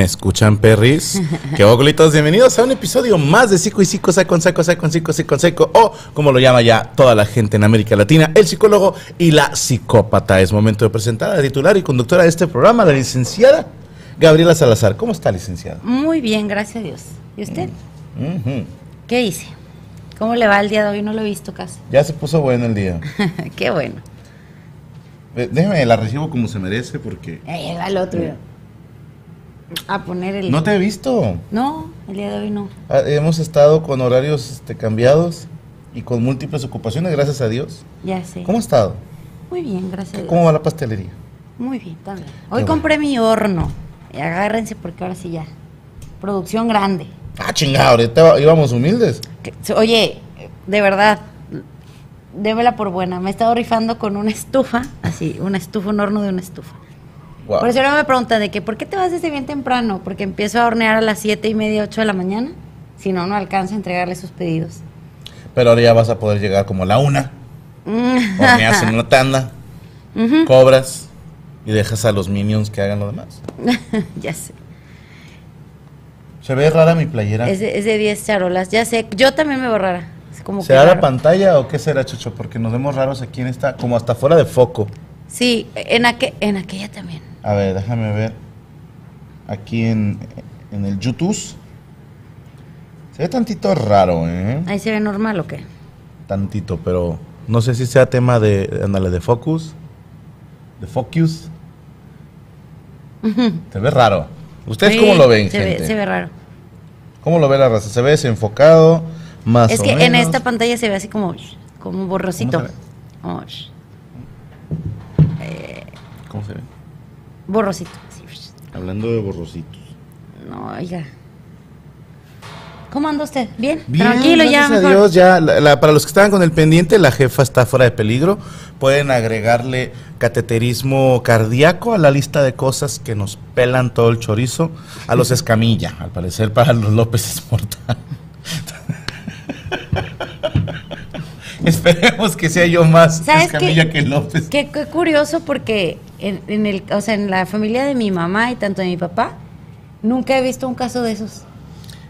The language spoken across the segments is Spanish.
¿Me escuchan, perris? ¿Qué oglitos? Bienvenidos a un episodio más de Psico y Psico, Saco con Saco, Saco con Psico, Psico con Seco, o como lo llama ya toda la gente en América Latina, el psicólogo y la psicópata. Es momento de presentar a la titular y conductora de este programa, la licenciada Gabriela Salazar. ¿Cómo está, licenciada? Muy bien, gracias a Dios. ¿Y usted? Ujú. ¿Qué hice? ¿Cómo le va el día de hoy? No lo he visto casi. Ya se puso bueno el día. Qué bueno. Eh, Déjeme, la recibo como se merece porque... Ahí va el otro. A poner el... No te he visto. No, el día de hoy no. Ah, Hemos estado con horarios este, cambiados y con múltiples ocupaciones, gracias a Dios. Ya sé. ¿Cómo ha estado? Muy bien, gracias a Dios. ¿Cómo va la pastelería? Muy bien, también. Hoy compré mi horno. Agárrense porque ahora sí ya. Producción grande. Ah, chingado, ahorita íbamos humildes. Oye, de verdad, démela por buena. Me he estado rifando con una estufa, así, una estufa, un horno de una estufa. Por eso ahora me preguntan de que, ¿por qué te vas desde bien temprano? Porque empiezo a hornear a las siete y media, 8 de la mañana. Si no, no alcanzo a entregarle sus pedidos. Pero ahora ya vas a poder llegar como a la una, Mm. horneas en una tanda, cobras y dejas a los minions que hagan lo demás. ya sé. Se ve rara mi playera. Es de, es de 10 charolas. Ya sé. Yo también me veo rara. Es como que ¿Será la pantalla o qué será, Chucho? Porque nos vemos raros aquí en esta, como hasta fuera de foco. Sí, en aquella también. A ver, déjame ver. Aquí en, en el YouTube. Se ve tantito raro, ¿eh? Ahí se ve normal o qué. Tantito, pero no sé si sea tema de, ándale, de focus. De focus. Se ve raro. ¿Ustedes Sí, cómo lo ven, se gente? Ve, se ve raro. ¿Cómo lo ve la raza? ¿Se ve desenfocado? Más es o que en esta pantalla se ve así como, como borrosito. ¿Cómo se ve? Como, ¿Cómo se ve? Borrosito. Hablando de borrositos. No, oiga. ¿Cómo anda usted? ¿Bien? Bien, Tranquilo ya. gracias a. Dios, ya, la- la- para los que estaban con el pendiente, la jefa está fuera de peligro. Pueden agregarle cateterismo cardíaco a la lista de cosas que nos pelan todo el chorizo. A los escamilla, al parecer para los López es mortal. Esperemos que sea yo más ¿Sabes escamilla qué? que López. Qué curioso porque en, en el, o sea, en la familia de mi mamá y tanto de mi papá, nunca he visto un caso de esos.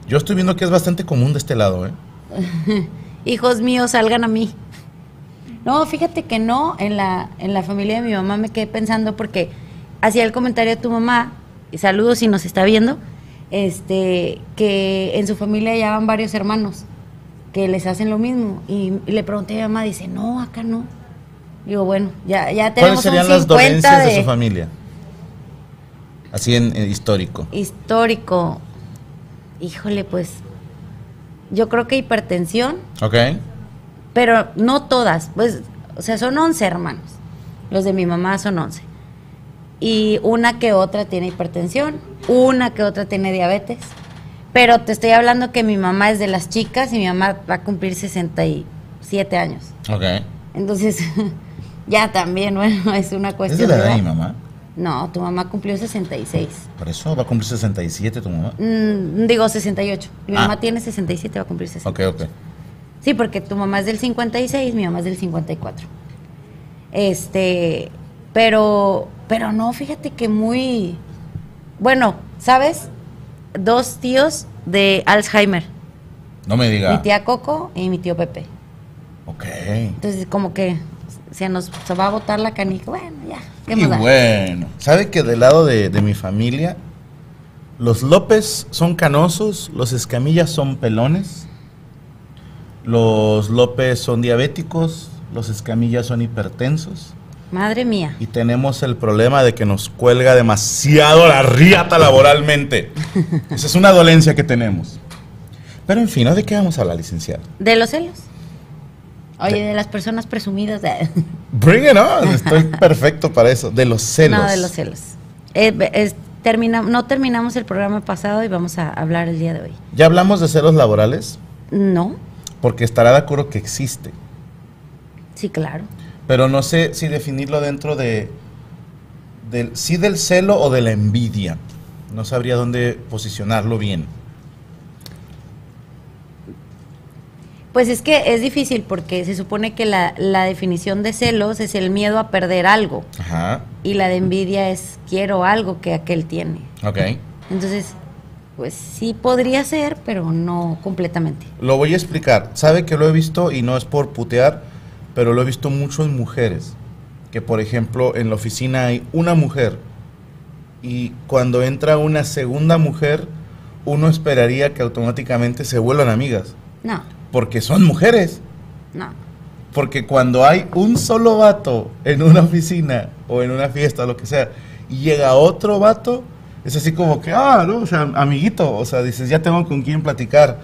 Yo estoy viendo que es bastante común de este lado, ¿eh? Hijos míos, salgan a mí. No, fíjate que no, en la, en la familia de mi mamá me quedé pensando porque hacía el comentario de tu mamá, y saludos si nos está viendo, este, que en su familia ya van varios hermanos que les hacen lo mismo. Y, y le pregunté a mi mamá, dice, no, acá no. Digo, bueno, ya, ya tenemos ¿Cuáles serían un las 50 dolencias de... de su familia? Así en, en histórico. histórico. Híjole, pues, yo creo que hipertensión, ¿Ok? pero no todas, pues, o sea, son 11 hermanos. Los de mi mamá son 11. Y una que otra tiene hipertensión, una que otra tiene diabetes. Pero te estoy hablando que mi mamá es de las chicas y mi mamá va a cumplir 67 años. Ok. Entonces, ya también, bueno, es una ¿Es cuestión de la edad de mi mamá? No, tu mamá cumplió 66. Por eso va a cumplir 67 tu mamá. Mm, digo 68. Mi Ah. mamá tiene 67, va a cumplir 60. Ok, ok. Sí, porque tu mamá es del 56, mi mamá es del 54. Este, pero, pero no, fíjate que muy, bueno, ¿sabes? Dos tíos de Alzheimer. No me diga. Mi tía Coco y mi tío Pepe. Ok. Entonces, como que se nos se va a botar la canica. Bueno, ya. ¿Qué Y más da? bueno, ¿sabe que del lado de, de mi familia, los López son canosos, los Escamillas son pelones, los López son diabéticos, los Escamillas son hipertensos Madre mía. y tenemos el problema de que nos cuelga demasiado la riata laboralmente. Esa es una dolencia que tenemos. Pero en fin. ¿de qué vamos a hablar, licenciado? De los celos. Oye, de las personas presumidas. Bring it on, estoy perfecto para eso. De los celos. No, de los celos. Eh, es- termina, no terminamos el programa pasado y vamos a hablar el día de hoy. ¿Ya hablamos de celos laborales? No, Porque estará de acuerdo que existe. sí, claro. Pero no sé si definirlo dentro de. Del, sí del celo o de la envidia. No sabría dónde posicionarlo bien. Pues es que es difícil porque se supone que la, la definición de celos es el miedo a perder algo Ajá. y la de envidia es quiero algo que aquel tiene. Ok. Entonces, pues sí podría ser, pero no completamente. Lo voy a explicar. Sabe que lo he visto y no es por putear, pero lo he visto mucho en mujeres. Que por ejemplo en la oficina hay una mujer y cuando entra una segunda mujer, uno esperaría que automáticamente se vuelvan amigas. No, Porque son mujeres. no. Porque cuando hay un solo vato en una oficina o en una fiesta o lo que sea, y llega otro vato, es así como que, ah, no, o sea, amiguito, o sea, dices, ya tengo con quién platicar.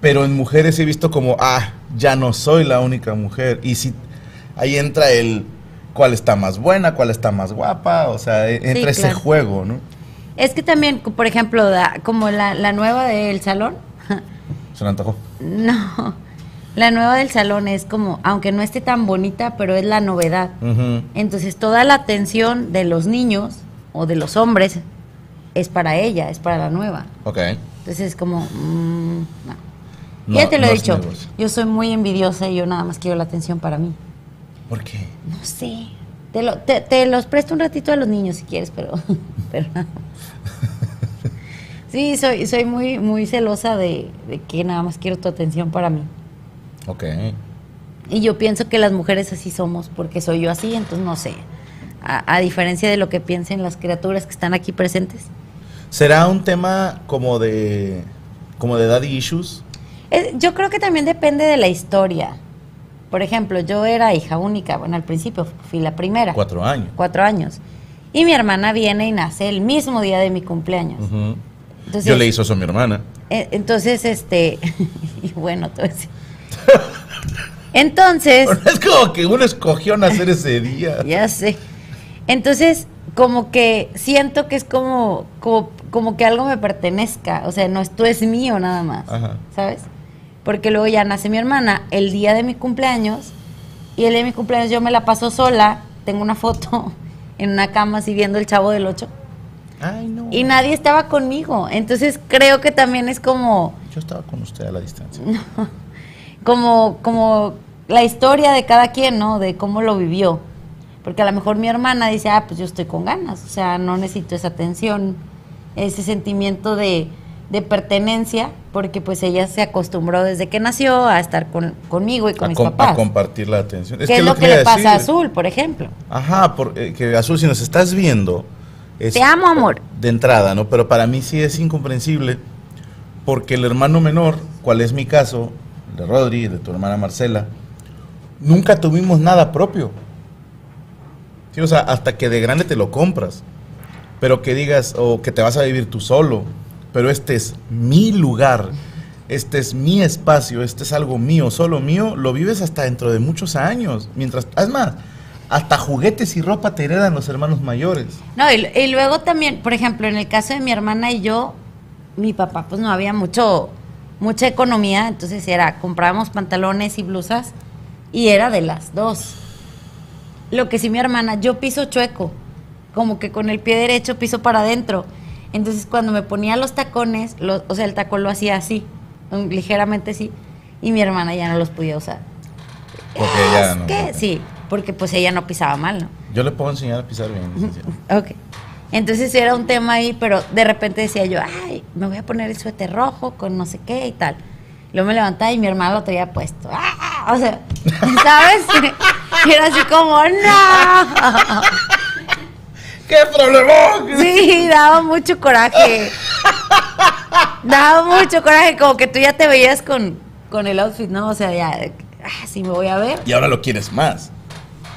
Pero en mujeres he visto como, ah, ya no soy la única mujer. Y si ahí entra el cuál está más buena, cuál está más guapa, o sea, e- entra ese claro. juego, ¿no? Es que también, por ejemplo, da- como la, la nueva del salón, Se me antojó. no, la nueva del salón es como, aunque no esté tan bonita, pero es la novedad. Entonces toda la atención de los niños o de los hombres es para ella, es para la nueva. Ok. Entonces es como, mm, no. No- ya te lo no he dicho, yo soy muy envidiosa y yo nada más quiero la atención para mí. ¿Por qué? No sé, te, lo- te- te los presto un ratito a los niños si quieres, pero... Sí, soy, soy muy, muy celosa de, de que nada más quiero tu atención para mí. Ok. Y yo pienso que las mujeres así somos, porque soy yo así, entonces no sé. A, a diferencia de lo que piensen las criaturas que están aquí presentes. ¿Será un tema como de como de daddy issues? Es- yo creo que también depende de la historia. Por ejemplo, yo era hija única, bueno, al principio fui la primera, Cuatro años. cuatro años. Y mi hermana viene y nace el mismo día de mi cumpleaños. Ujú. Entonces, Yo le hizo eso a mi hermana. eh, entonces, este, y bueno, todo eso. Entonces, Es como que uno escogió nacer ese día. Ya sé. Entonces, como que siento que es como, como, como que algo me pertenezca. O sea, no, esto es mío nada más. Ajá. ¿Sabes? Porque luego ya nace mi hermana el día de mi cumpleaños. Y el día de mi cumpleaños yo me la paso sola. Tengo una foto en una cama así viendo el chavo del 8. Ay, no. Y nadie estaba conmigo. Entonces creo que también es como, Yo estaba con usted a la distancia. como, como la historia de cada quien, ¿no? De cómo lo vivió. Porque a lo mejor mi hermana dice, ah, pues yo estoy con ganas, o sea, no necesito esa atención, ese sentimiento de, de pertenencia, porque pues ella se acostumbró desde que nació a estar con, conmigo y con A, mis com- a papás. compartir la atención. ¿Qué es lo que le pasa a. Azul, por ejemplo? Ajá, porque que Azul, si nos estás viendo. Es- Te amo, amor. De entrada, ¿no? Pero para mí sí es incomprensible. Porque el hermano menor, cual es mi caso, de Rodri, de tu hermana Marcela, nunca tuvimos nada propio. Sí, o sea, hasta que de grande te lo compras. Pero que digas, o que te vas a vivir tú solo. Pero este es mi lugar. Este es mi espacio. Este es algo mío, solo mío. Lo vives hasta dentro de muchos años. Mientras, es más, hasta juguetes y ropa te heredan los hermanos mayores. No, y, y luego también, por ejemplo, en el caso de mi hermana y yo, mi papá, pues no había mucho, mucha economía, entonces era, comprábamos pantalones y blusas y era de las dos. Lo que sí mi hermana, yo piso chueco, como que con el pie derecho piso para adentro. Entonces cuando me ponía los tacones, o sea, el tacón lo hacía así, ligeramente así, y mi hermana ya no los podía usar. Porque Es no- no- sí, porque pues ella no pisaba mal, ¿no? Yo le puedo enseñar a pisar bien. Ok. Entonces era un tema ahí, pero de repente decía yo, ay, me voy a poner el suéter rojo con no sé qué y tal. Luego me levantaba y mi hermano lo tenía puesto. ¡Ah! O sea, ¿sabes? Y era así como, ¡no! ¡Qué problemón! Sí, daba mucho coraje. Daba mucho coraje, como que tú ya te veías con, con el outfit, ¿no? O sea, ya, ah, sí me voy a ver. Y ahora lo quieres más.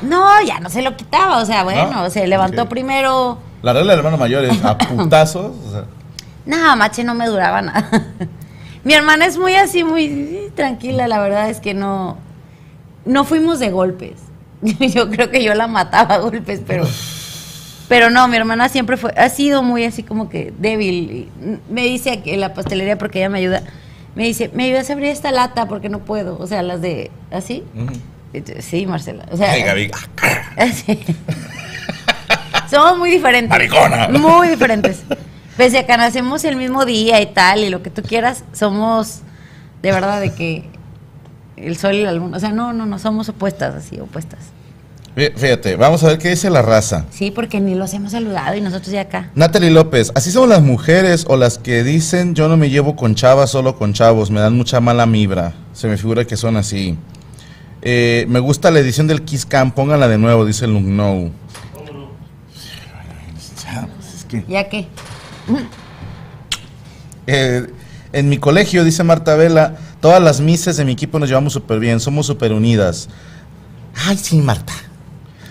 No, ya no se lo quitaba, o sea, bueno, ¿No? se levantó primero. La regla del hermano mayor es a putazos. o sea, No, mache no me duraba nada. Mi hermana es muy así, muy tranquila, la verdad es que no, no fuimos de golpes. Yo creo que yo la mataba a golpes, pero, pero no, mi hermana siempre fue, ha sido muy así como que débil. Me dice que en la pastelería, porque ella me ayuda, me dice, ¿me ayudas a abrir esta lata? Porque no puedo, o sea, las de, ¿así? ujú. Sí, Marcela. O sea, Ay, Gaby. Sí. Somos muy diferentes. Maricona. Muy diferentes. Pese a que nacemos el mismo día y tal, y lo que tú quieras, somos de verdad de que el sol y la luna. O sea, no, no, no, somos opuestas, así, opuestas. Fí- Fíjate, vamos a ver qué dice la raza. Sí, porque ni los hemos saludado y nosotros ya acá. Natalie López, así son las mujeres o las que dicen yo no me llevo con chavas, solo con chavos, me dan mucha mala vibra. Se me figura que son así. Eh, me gusta la edición del Kiss Cam, pónganla de nuevo, dice Lugnow. Es que, ¿Ya qué? eh, en mi colegio, dice Marta Vela, todas las mises de mi equipo nos llevamos súper bien, somos súper unidas. Ay, sí, Marta.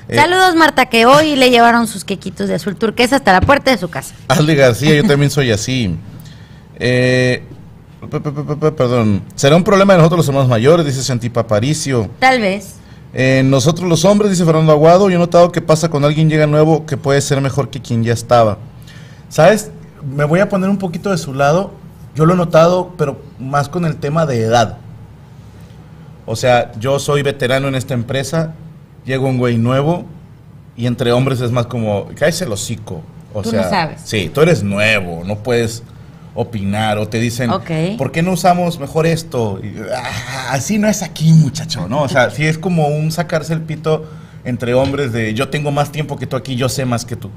Eh, Saludos, Marta, que hoy le llevaron sus quequitos de azul turquesa hasta la puerta de su casa. Aldi García, yo también soy así. Eh, perdón. ¿Será un problema de nosotros los hermanos mayores? Dice Santipa Paricio. Tal vez. Eh, nosotros los hombres, dice Fernando Aguado, yo he notado que pasa cuando alguien llega nuevo que puede ser mejor que quien ya estaba. ¿Sabes? Me voy a poner un poquito de su lado. Yo lo he notado, pero más con el tema de edad. O sea, yo soy veterano en esta empresa, llega un güey nuevo y entre hombres es más como, cállese el hocico. O Tú sea, no sabes. Sí, tú eres nuevo, no puedes opinar o te dicen, Ok. ¿por qué no usamos mejor esto? Y, "Ah, así no es aquí, muchacho, ¿no? O sea, sí es como un sacarse el pito entre hombres de yo tengo más tiempo que tú aquí, yo sé más que tú.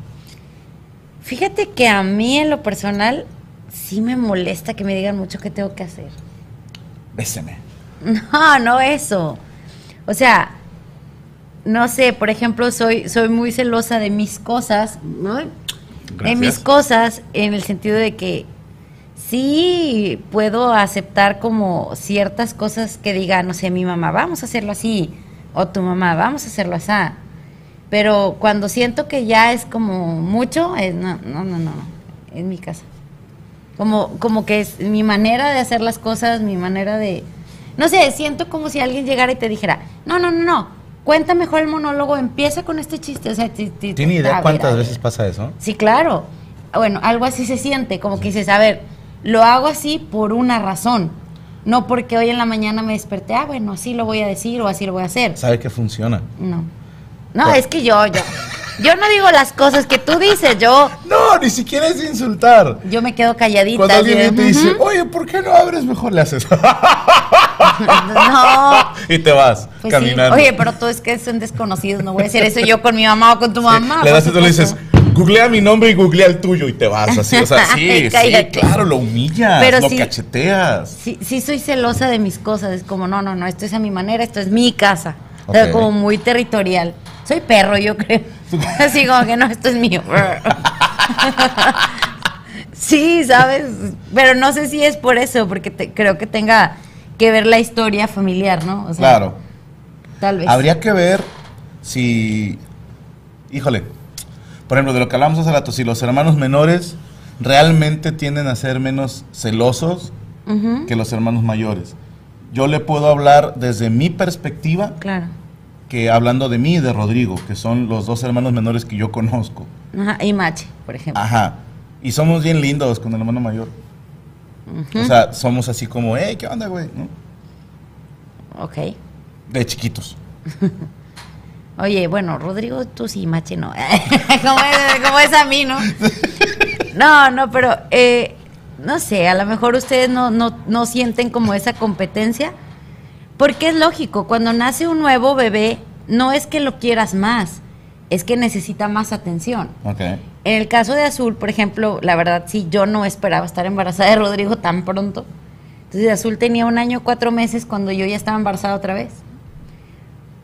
Fíjate que a mí en lo personal sí me molesta que me digan mucho qué tengo que hacer. Béseme. No, no eso. O sea, no sé, por ejemplo, soy, soy muy celosa de mis cosas, ¿no? De mis Gracias. cosas, en el sentido de que sí puedo aceptar como ciertas cosas que diga, no sé, mi mamá, vamos a hacerlo así, o tu mamá, vamos a hacerlo así. Pero cuando siento que ya es como mucho, es, no, no, no, no, en mi casa. Como, como que es mi manera de hacer las cosas, mi manera de... No sé, siento como si alguien llegara y te dijera, no, no, no, no, cuenta mejor el monólogo, empieza con este chiste. O sea, ti- ti- ¿Tiene idea cuántas veces pasa eso? Sí, claro. Bueno, algo así se siente, como que dices, a ver, lo hago así por una razón. No porque hoy en la mañana me desperté, ah, bueno, así lo voy a decir o así lo voy a hacer. Sabe que funciona. No. No, Pues- es que yo, yo, yo no digo las cosas que tú dices, yo, No, ni siquiera es insultar. yo me quedo calladita. Cuando alguien te dice, oye, ¿por qué no abres? Mejor le haces. no, y te vas pues caminando. sí. Oye, pero tú es que son desconocidos, no voy a decir eso yo con mi mamá o con tu Sí, mamá. le das y tú le dices. Googlea mi nombre y googlea el tuyo y te vas así. O sea, sí, sí, claro, lo humillas, Pero lo sí. cacheteas. Sí, sí soy celosa de mis cosas, es como, no, no, no, esto es a mi manera, esto es mi casa. O sea, Ok. como muy territorial. Soy perro, yo creo. Así como que no, esto es mío. sí, ¿sabes? Pero no sé si es por eso, porque te- creo que tenga que ver la historia familiar, ¿no? O sea, Claro. Tal vez. Habría que ver si, híjole, por ejemplo, de lo que hablamos hace rato, si los hermanos menores realmente tienden a ser menos celosos que los hermanos mayores. Yo le puedo hablar desde mi perspectiva Claro. que hablando de mí y de Rodrigo, que son los dos hermanos menores que yo conozco. Ajá, y Mache, por ejemplo. Ajá. Y somos bien lindos con el hermano mayor. Ujú, O sea, somos así como, hey, ¿qué onda, güey? ¿No? ok. De chiquitos. Oye, bueno, Rodrigo, tú sí, Mache no. como, es, como es a mí, ¿no? No, no, pero eh, no sé, a lo mejor ustedes no, no, no sienten como esa competencia, porque es lógico, cuando nace un nuevo bebé, no es que lo quieras más, es que necesita más atención. Ok. En el caso de Azul, por ejemplo, la verdad sí, yo no esperaba estar embarazada de Rodrigo tan pronto. Entonces Azul tenía un año, cuatro meses cuando yo ya estaba embarazada otra vez.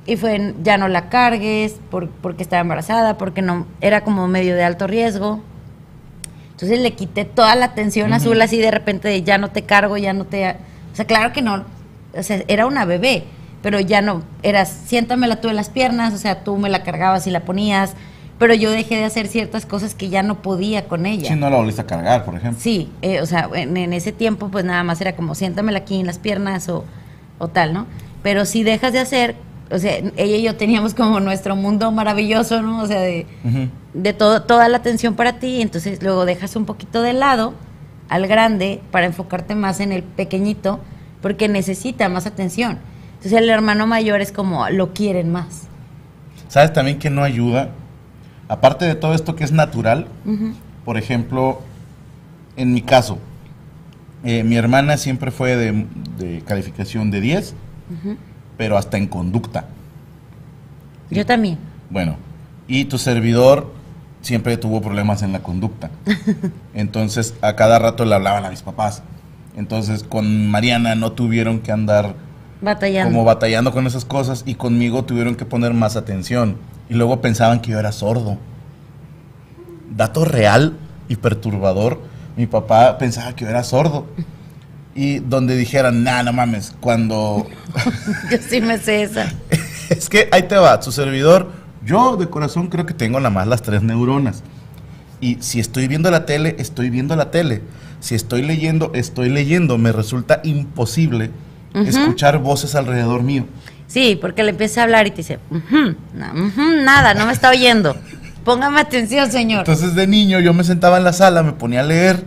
Y fue, ya no la cargues por- porque estaba embarazada, porque no era como medio de alto riesgo. Entonces le quité toda la atención a Azul así de repente de ya no te cargo, ya no te... O sea, claro que no. O sea, era una bebé, pero ya no. Era siéntamela tú en las piernas, o sea, tú me la cargabas y la ponías. Pero yo dejé de hacer ciertas cosas que ya no podía con ella. Si no la volviste a cargar, por ejemplo. Sí, eh, o sea, en, en ese tiempo pues nada más era como siéntamela aquí en las piernas o, o tal, ¿no? Pero si dejas de hacer, o sea, ella y yo teníamos como nuestro mundo maravilloso, ¿no? O sea, de, todo, toda la atención para ti, entonces luego dejas un poquito de lado al grande para enfocarte más en el pequeñito, porque necesita más atención. Entonces el hermano mayor es como, lo quieren más. ¿Sabes también que no ayuda? Aparte de todo esto que es natural, por ejemplo, en mi caso, eh, mi hermana siempre fue de, de calificación de 10, pero hasta en conducta. Yo también. Bueno, y tu servidor siempre tuvo problemas en la conducta. Entonces, a cada rato le hablaban a mis papás. Entonces, con Mariana no tuvieron que andar Batallando. como batallando con esas cosas y conmigo tuvieron que poner más atención. Y luego pensaban que yo era sordo. Dato real y perturbador, mi papá pensaba que yo era sordo. Y donde dijeran, nah, no mames, cuando... Yo sí me sé esa. es que ahí te va, su servidor, yo de corazón creo que tengo nada más las tres neuronas. Y si estoy viendo la tele, estoy viendo la tele. Si estoy leyendo, estoy leyendo. Me resulta imposible escuchar voces alrededor mío. Sí, porque le empieza a hablar y te dice, "Ujú, na- ujú, nada, no me está oyendo. Póngame atención, señor. Entonces de niño yo me sentaba en la sala, me ponía a leer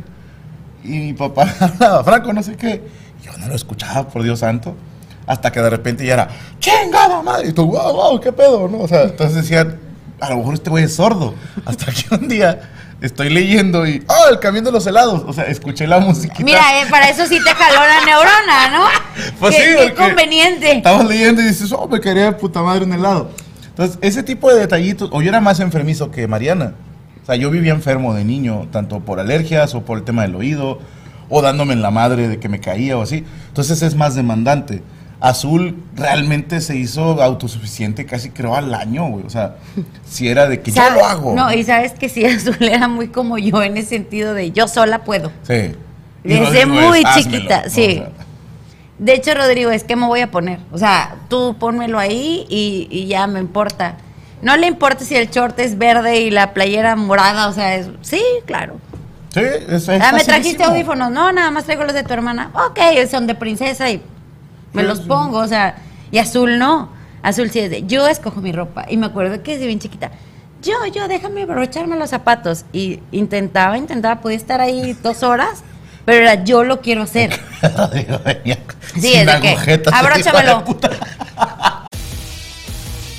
y mi papá hablaba, Franco, no sé qué. Yo no lo escuchaba, por Dios santo. Hasta que de repente ya era, chingada madre. Y tú, wow, wow, qué pedo, ¿no? O sea, entonces decían, a lo mejor este güey es sordo. Hasta que un día estoy leyendo y, oh, el camión de los helados. O sea, escuché la musiquita. Mira, eh, para eso sí te jaló la neurona, ¿no? Pues qué, sí, qué conveniente. Estabas leyendo y dices, oh, me quería de puta madre un helado. Entonces, ese tipo de detallitos, o yo era más enfermizo que Mariana. O sea, yo vivía enfermo de niño, tanto por alergias o por el tema del oído, o dándome en la madre de que me caía o así. Entonces es más demandante. Azul realmente se hizo autosuficiente casi creo al año, güey. O sea, si era de que yo lo hago. No, y sabes que sí, Azul era muy como yo en ese sentido de yo sola puedo. Sí. Desde muy es, "Házmelo", chiquita, ¿no? sí. O sea, De hecho, Rodrigo, es que me voy a poner. O sea, tú pónmelo ahí y, y ya me importa. No le importa si el short es verde y la playera morada, o sea, es, sí, claro. sí, es, es Ah, ¿me trajiste audífonos? No, nada más traigo los de tu hermana. Ok, son de princesa y me Sí, los sí. pongo, o sea, y azul no. Azul sí es de, yo escojo mi ropa. Y me acuerdo que desde bien chiquita, yo, yo, déjame abrocharme los zapatos. Y intentaba, intentaba, podía estar ahí dos horas, pero era, yo lo quiero hacer. Sí, es de que, abróchamelo.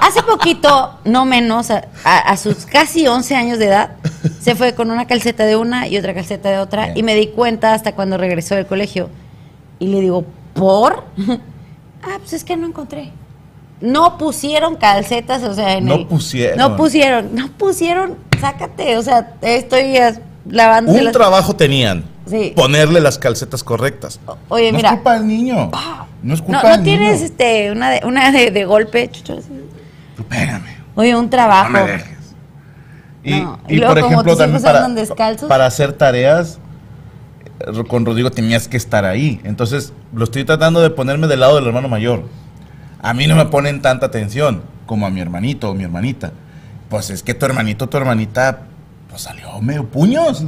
Hace poquito, no menos, a, a- a sus casi 11 años de edad, se fue con una calceta de una y otra calceta de otra. Bien. Y me di cuenta hasta cuando regresó del colegio. Y le digo, ¿por? ah, pues es que no encontré. No pusieron calcetas, o sea, en No el- pusieron. No pusieron, no pusieron, sácate, o sea, estoy lavando. Un trabajo tenían. Sí. Ponerle las calcetas correctas. Oye, no mira. es culpa del niño. No es No, culpa no del tienes niño. este, una de, una de, de golpe, chucho, así? Espérame. Oye, un trabajo. No me dejes. Y, No, y y luego por ejemplo, también para, para hacer tareas, eh, con Rodrigo tenías que estar ahí. Entonces, lo estoy tratando de ponerme del lado del hermano mayor. A mí no me ponen tanta atención como a mi hermanito o mi hermanita. Pues es que tu hermanito o tu hermanita, pues salió medio puños.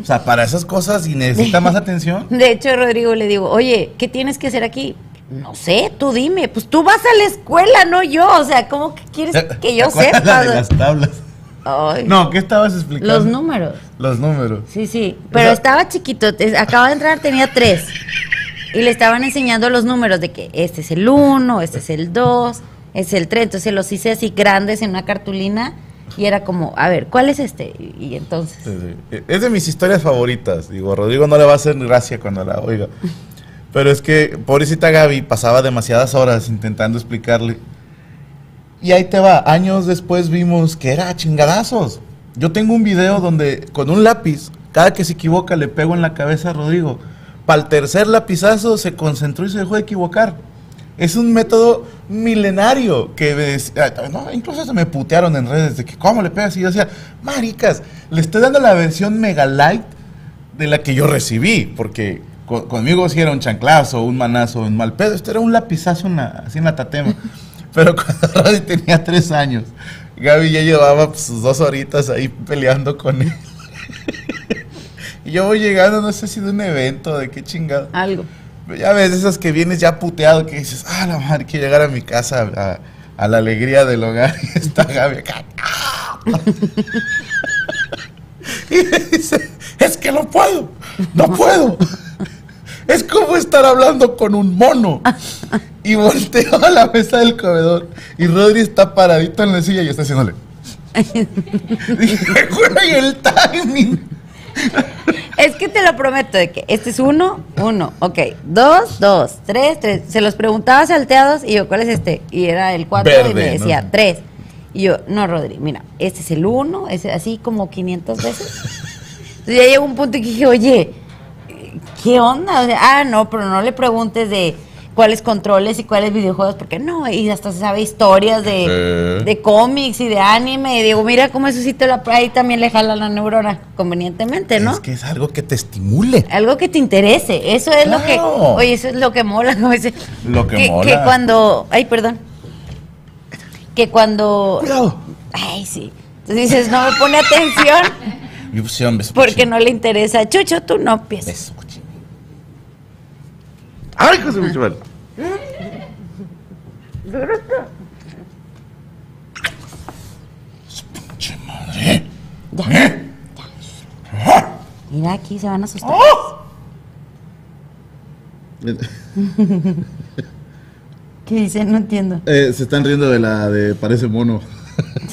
O sea, para esas cosas y necesita más atención. De hecho, Rodrigo le digo, oye, ¿qué tienes que hacer aquí? No sé, tú dime. Pues tú vas a la escuela, no yo. O sea, ¿cómo que quieres que yo ¿Te acuerdas la sepa? de las tablas. Ay, No, ¿qué estabas explicando? Los números. Los números. Sí, sí. Pero sea- estaba chiquito. Acaba de entrar, tenía tres. Y le estaban enseñando los números de que este es el 1, este es el 2, este es el 3. Entonces los hice así grandes en una cartulina. Y era como, a ver, ¿cuál es este? Y, y entonces. Sí, sí. Es de mis historias favoritas. Digo, Rodrigo no le va a hacer gracia cuando la oiga. Pero es que, pobrecita Gaby, pasaba demasiadas horas intentando explicarle. Y ahí te va. Años después vimos que era chingadazos. Yo tengo un video donde con un lápiz, cada que se equivoca, le pego en la cabeza a Rodrigo. Para el tercer lapizazo se concentró y se dejó de equivocar. Es un método milenario que incluso se me putearon en redes de que cómo le pegas y yo decía, maricas, le estoy dando la versión mega light de la que yo recibí, porque co- conmigo sí era un chanclazo, un manazo, un mal pedo, esto era un lapizazo en la- así en la tatema. Pero cuando Rodri tenía tres años, Gaby ya llevaba pues, sus dos horitas ahí peleando con él. y yo voy llegando, no sé si de un evento, de qué chingado. Algo. Ya ves, esas que vienes ya puteado, que dices, ah, la madre, quiero llegar a mi casa a, a la alegría del hogar. Y está Gaby acá. y me dice, es que no puedo, no puedo. Es como estar hablando con un mono. Y volteo a la mesa del comedor y Rodri está paradito en la silla y está haciéndole. Dije, güey, el timing. Es que te lo prometo de que este es uno, uno, ok, dos, dos, tres, tres. Se los preguntaba salteados y yo, ¿cuál es este? Y era el cuatro y me decía ¿no? tres. Y yo, no, Rodri, mira, este es el uno, es así como 500 veces. Entonces ya llegó un punto y que dije, oye, ¿qué onda? O sea, ah, no, pero no le preguntes de cuáles controles y cuáles videojuegos, porque no, y hasta se sabe historias de, Sí. de cómics y de anime. Y digo, mira cómo eso sí te lo ahí también le jala la neurona convenientemente, ¿no? Es que es algo que te estimule. Algo que te interese, eso es lo que, oye, eso es lo que mola, como dice. Lo que mola. Que cuando, ay, perdón, que cuando, Cuidado. ay, sí, entonces dices, no me pone atención pues, porque no le interesa. Chucho, tú no piensas. ¡Ay, José Mucho Su pinche madre. Ya. ¿Eh? Mira, aquí se van a asustar. ¿Qué dicen? No entiendo. Eh, se están riendo de la de parece mono.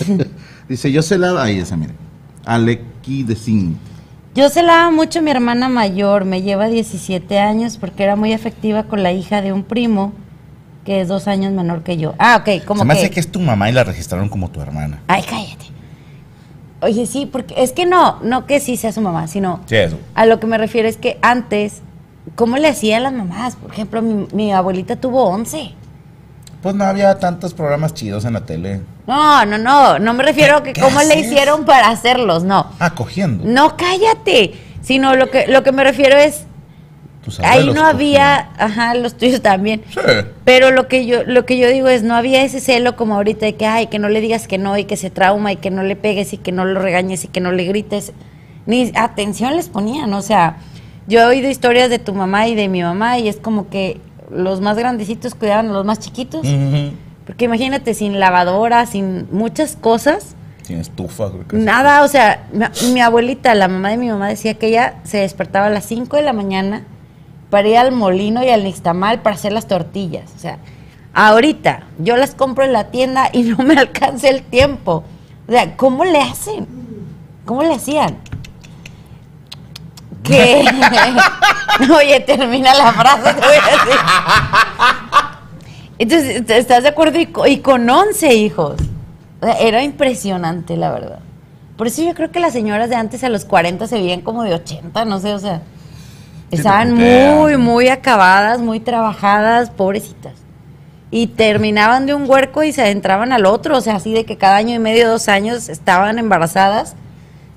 Dice, yo se la... Ahí esa, mire. Alequi de. Yo celaba mucho a mi hermana mayor, me lleva 17 años porque era muy afectiva con la hija de un primo que es dos años menor que yo. Ah, ok, como Se me que... hace que es tu mamá y la registraron como tu hermana. Ay, cállate. Oye, sí, porque es que no, no que sí sea su mamá, sino Sí, eso. a lo que me refiero es que antes, ¿cómo le hacían las mamás? Por ejemplo, mi, mi abuelita tuvo 11. Pues no había tantos programas chidos en la tele. No, no, no, no me refiero a que ¿Qué cómo le hicieron para hacerlos, no. Ah, cogiendo. No, cállate. Sino lo que, lo que me refiero es, Tus ahí no había, ajá, los tuyos también. Sí. Pero lo que yo lo que yo digo es no había ese celo como ahorita de que ay, que no le digas que no y que se trauma y que no le pegues y que no lo regañes y que no le grites. Ni atención les ponían, o sea, yo he oído historias de tu mamá y de mi mamá y es como que los más grandecitos cuidaban a los más chiquitos, porque imagínate sin lavadora, sin muchas cosas, Sin estufa. creo que nada, o sea, mi, mi abuelita, la mamá de mi mamá decía que ella se despertaba a las 5 de la mañana para ir al molino y al nixtamal para hacer las tortillas. O sea, ahorita yo las compro en la tienda y no me alcanza el tiempo. O sea, ¿cómo le hacen? ¿Cómo le hacían? Que. Oye, termina la frase, te voy a decir. Entonces, ¿estás de acuerdo? Y, co- y con 11 hijos. O sea, era impresionante, la verdad. Por eso yo creo que las señoras de antes a los 40 se veían como de 80, no sé, o sea. Estaban muy, muy acabadas, muy trabajadas, pobrecitas. Y terminaban de un huerco y se adentraban al otro, o sea, así de que cada año y medio, dos años estaban embarazadas.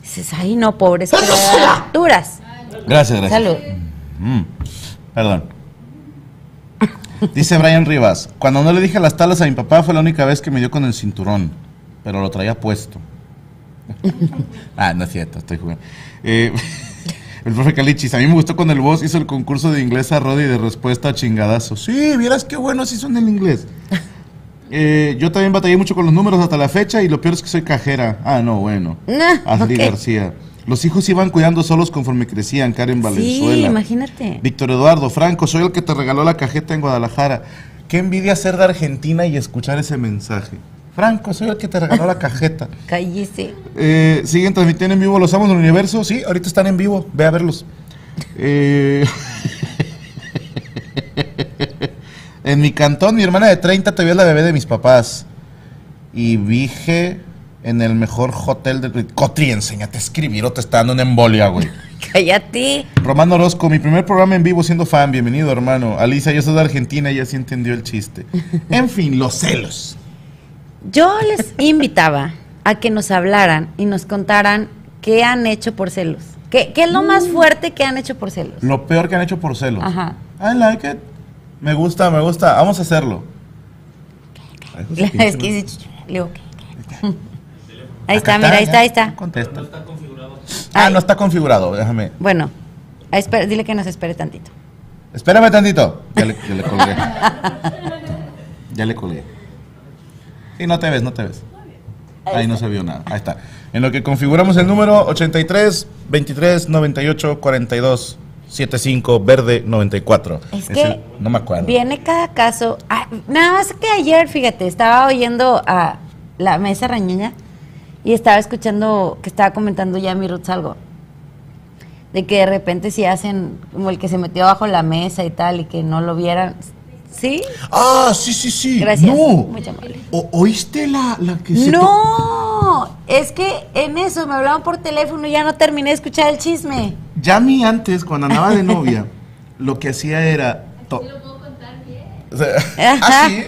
Dices, ay, no, pobres criaturas. Gracias, gracias. Salud. Mm, Perdón. Dice Brian Rivas, cuando no le dije las talas a mi papá fue la única vez que me dio con el cinturón, pero lo traía puesto. ah, no es cierto, estoy jugando. Eh, el profe Calichis, a mí me gustó cuando el boss hizo el concurso de inglés a Roddy de respuesta a chingadazo. Sí, vieras qué buenos hizo en el inglés. Eh, yo también batallé mucho con los números hasta la fecha y lo peor es que soy cajera. Ah, no, bueno. Ah, Ashley ok. García. Los hijos iban cuidando solos conforme crecían. Karen Sí, Valenzuela. imagínate. Víctor Eduardo Franco, soy el que te regaló la cajeta en Guadalajara. Qué envidia ser de Argentina y escuchar ese mensaje. Franco, soy el que te regaló la cajeta. Cállese. Eh, siguen transmitiendo en vivo Los Amos del Universo. Sí, ahorita están en vivo. Ve a verlos. Eh, en mi cantón, mi hermana de 30 todavía es la bebé de mis papás. Y vije en el mejor hotel del... Cotri, enséñate a escribir o te está dando una embolia, güey. Cállate. Romano Orozco, mi primer programa en vivo siendo fan. Bienvenido, hermano. Alicia, yo soy de Argentina y ya sí entendió el chiste. En fin, los celos. Yo les invitaba a que nos hablaran y nos contaran qué han hecho por celos. ¿Qué, qué es lo Mm. más fuerte que han hecho por celos? Lo peor que han hecho por celos. Ajá. I like it. Me gusta, me gusta. Vamos a hacerlo. Es que le digo, ¿qué, qué? Ahí Acá está, mira, ahí está, ahí está. Contesta. Ah, Ay. no está configurado. Déjame. Bueno, espera- dile que nos espere tantito. Espérame tantito. Ya le, ya le colgué. ya le colgué. Sí, no te ves, no te ves. Ahí no se vio nada. Ahí está. En lo que configuramos el número 83 23 98 42 75 verde 94. Es el- que no me acuerdo. Viene cada caso. Ah, nada más que ayer, fíjate, estaba oyendo a la mesa rañeña y estaba escuchando que estaba comentando ya mi Ruth algo. De que de repente si hacen como el que se metió bajo la mesa y tal y que no lo vieran. ¿Sí? Ah, sí, sí, sí. Gracias. No. Muy amable. O- ¿Oíste la, la que se to- No, es que en eso me hablaban por teléfono y ya no terminé de escuchar el chisme. Yami antes, cuando andaba de novia, lo que hacía era... to- O sea, Ajá. ¿Ah, sí?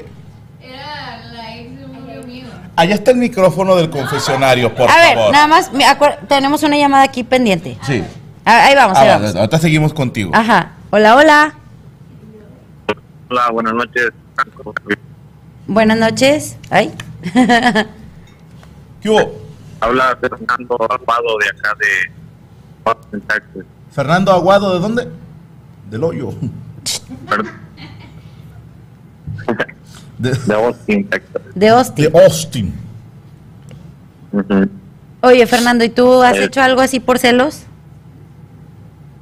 Era la ex de un novio mío. Allá está el micrófono del confesionario, por a ver, favor. nada más, tenemos una llamada aquí pendiente. Sí. Ah, ahí vamos, Ah, ahí vamos. ahorita seguimos contigo. Ajá. Hola, hola. Hola, buenas noches. Buenas noches. Ay. ¿Qué hubo? Habla Fernando Armado de acá de. Fernando Aguado, ¿de dónde? Del hoyo. Perdón, De, De Austin, Texas. De Austin. de Austin. Oye, Fernando, ¿y tú has Eh. hecho algo así por celos?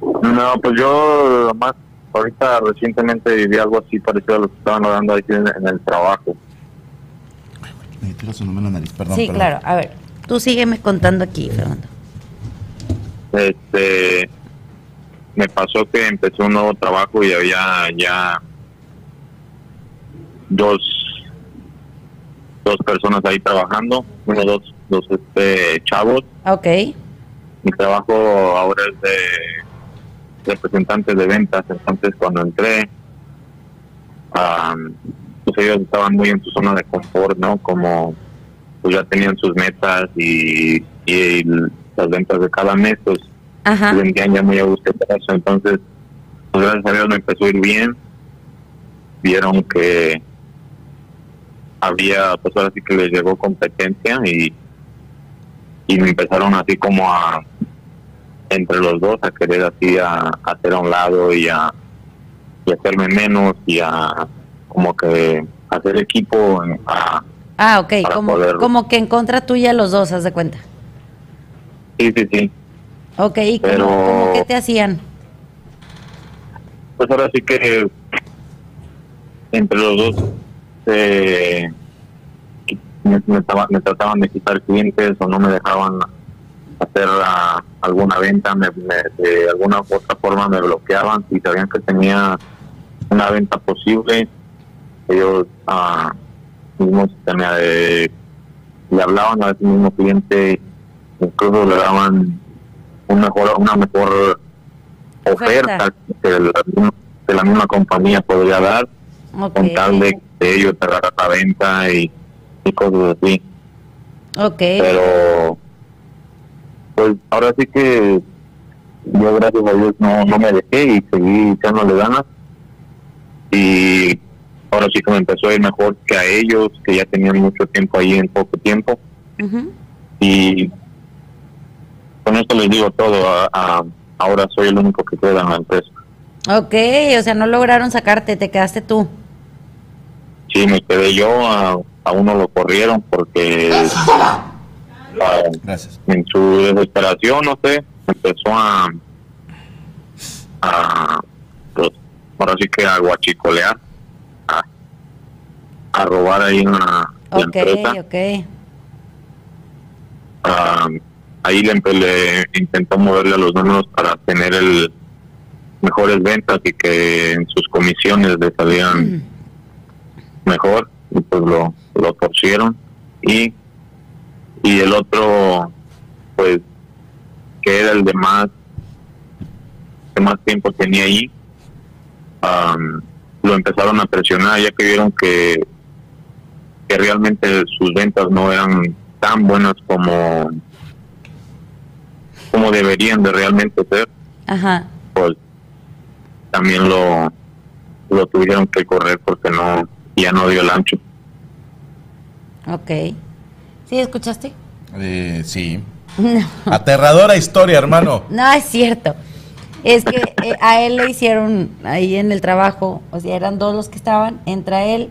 No, pues yo más ahorita recientemente viví algo así parecido a lo que estaban hablando aquí en, en el trabajo. Me tira su número en la nariz, perdón. sí, perdón. claro. A ver, tú sígueme contando aquí, Fernando. Este, me pasó que empecé un nuevo trabajo y había ya dos dos personas ahí trabajando, uno dos dos este chavos Ok. mi trabajo ahora es de representante de ventas, entonces cuando entré, am, pues ellos estaban muy en su zona de confort, ¿no? Como pues ya tenían sus metas y, y las ventas de cada mes, pues Ajá. se sentían ya muy a gusto eso. Entonces, pues gracias a Dios me empezó a ir bien. Vieron que había, pues ahora sí que les llegó competencia y, y me empezaron así como a, entre los dos, a querer así a, a hacer a un lado y a, y hacerme menos y a como que hacer equipo a, Ah, ok. Como, poder- como que en contra tuya los dos, haz de cuenta. sí, sí, sí. Ok, ¿y cómo, Pero- cómo qué te hacían? Pues ahora sí que entre los dos eh, me, me traba- me trataban de quitar clientes o no me dejaban hacer ah, alguna venta, me, de alguna u otra forma me bloqueaban si sabían que tenía una venta posible. Ellos ah, mismos eh, le hablaban a ese mismo cliente, incluso le daban un mejor, una mejor Oferta. oferta que la, que la misma compañía podría dar Ok. con tal de que ellos cerraran la venta y, y cosas así. Ok. Pero, pues ahora sí que yo gracias a Dios no, no me dejé y seguí echándole ganas. Y ahora sí que me empezó a ir mejor que a ellos, que ya tenían mucho tiempo ahí en poco tiempo. Y con esto les digo todo. a- a- ahora soy el único que queda en la empresa. Ok, o sea, no lograron sacarte, te quedaste tú. Sí, me quedé yo, a, a uno lo corrieron porque ah, en su desesperación, no sé, empezó a, a pues, ahora sí que a guachicolear, a, a robar ahí en la, la Ok, empresa. ok. Ah, ahí le, intentó moverle a los números para tener el mejores ventas y que en sus comisiones le salían mejor y pues lo, lo torcieron y y el otro pues que era el de más que más tiempo tenía ahí am, lo empezaron a presionar ya que vieron que que realmente sus ventas no eran tan buenas como como deberían de realmente ser Ajá. pues también lo lo tuvieron que correr porque no ya no dio el ancho Ok. ¿Sí escuchaste? Eh, sí. No. Aterradora historia, hermano. No, es cierto. Es que eh, a él le hicieron ahí en el trabajo, o sea, eran dos los que estaban, entra él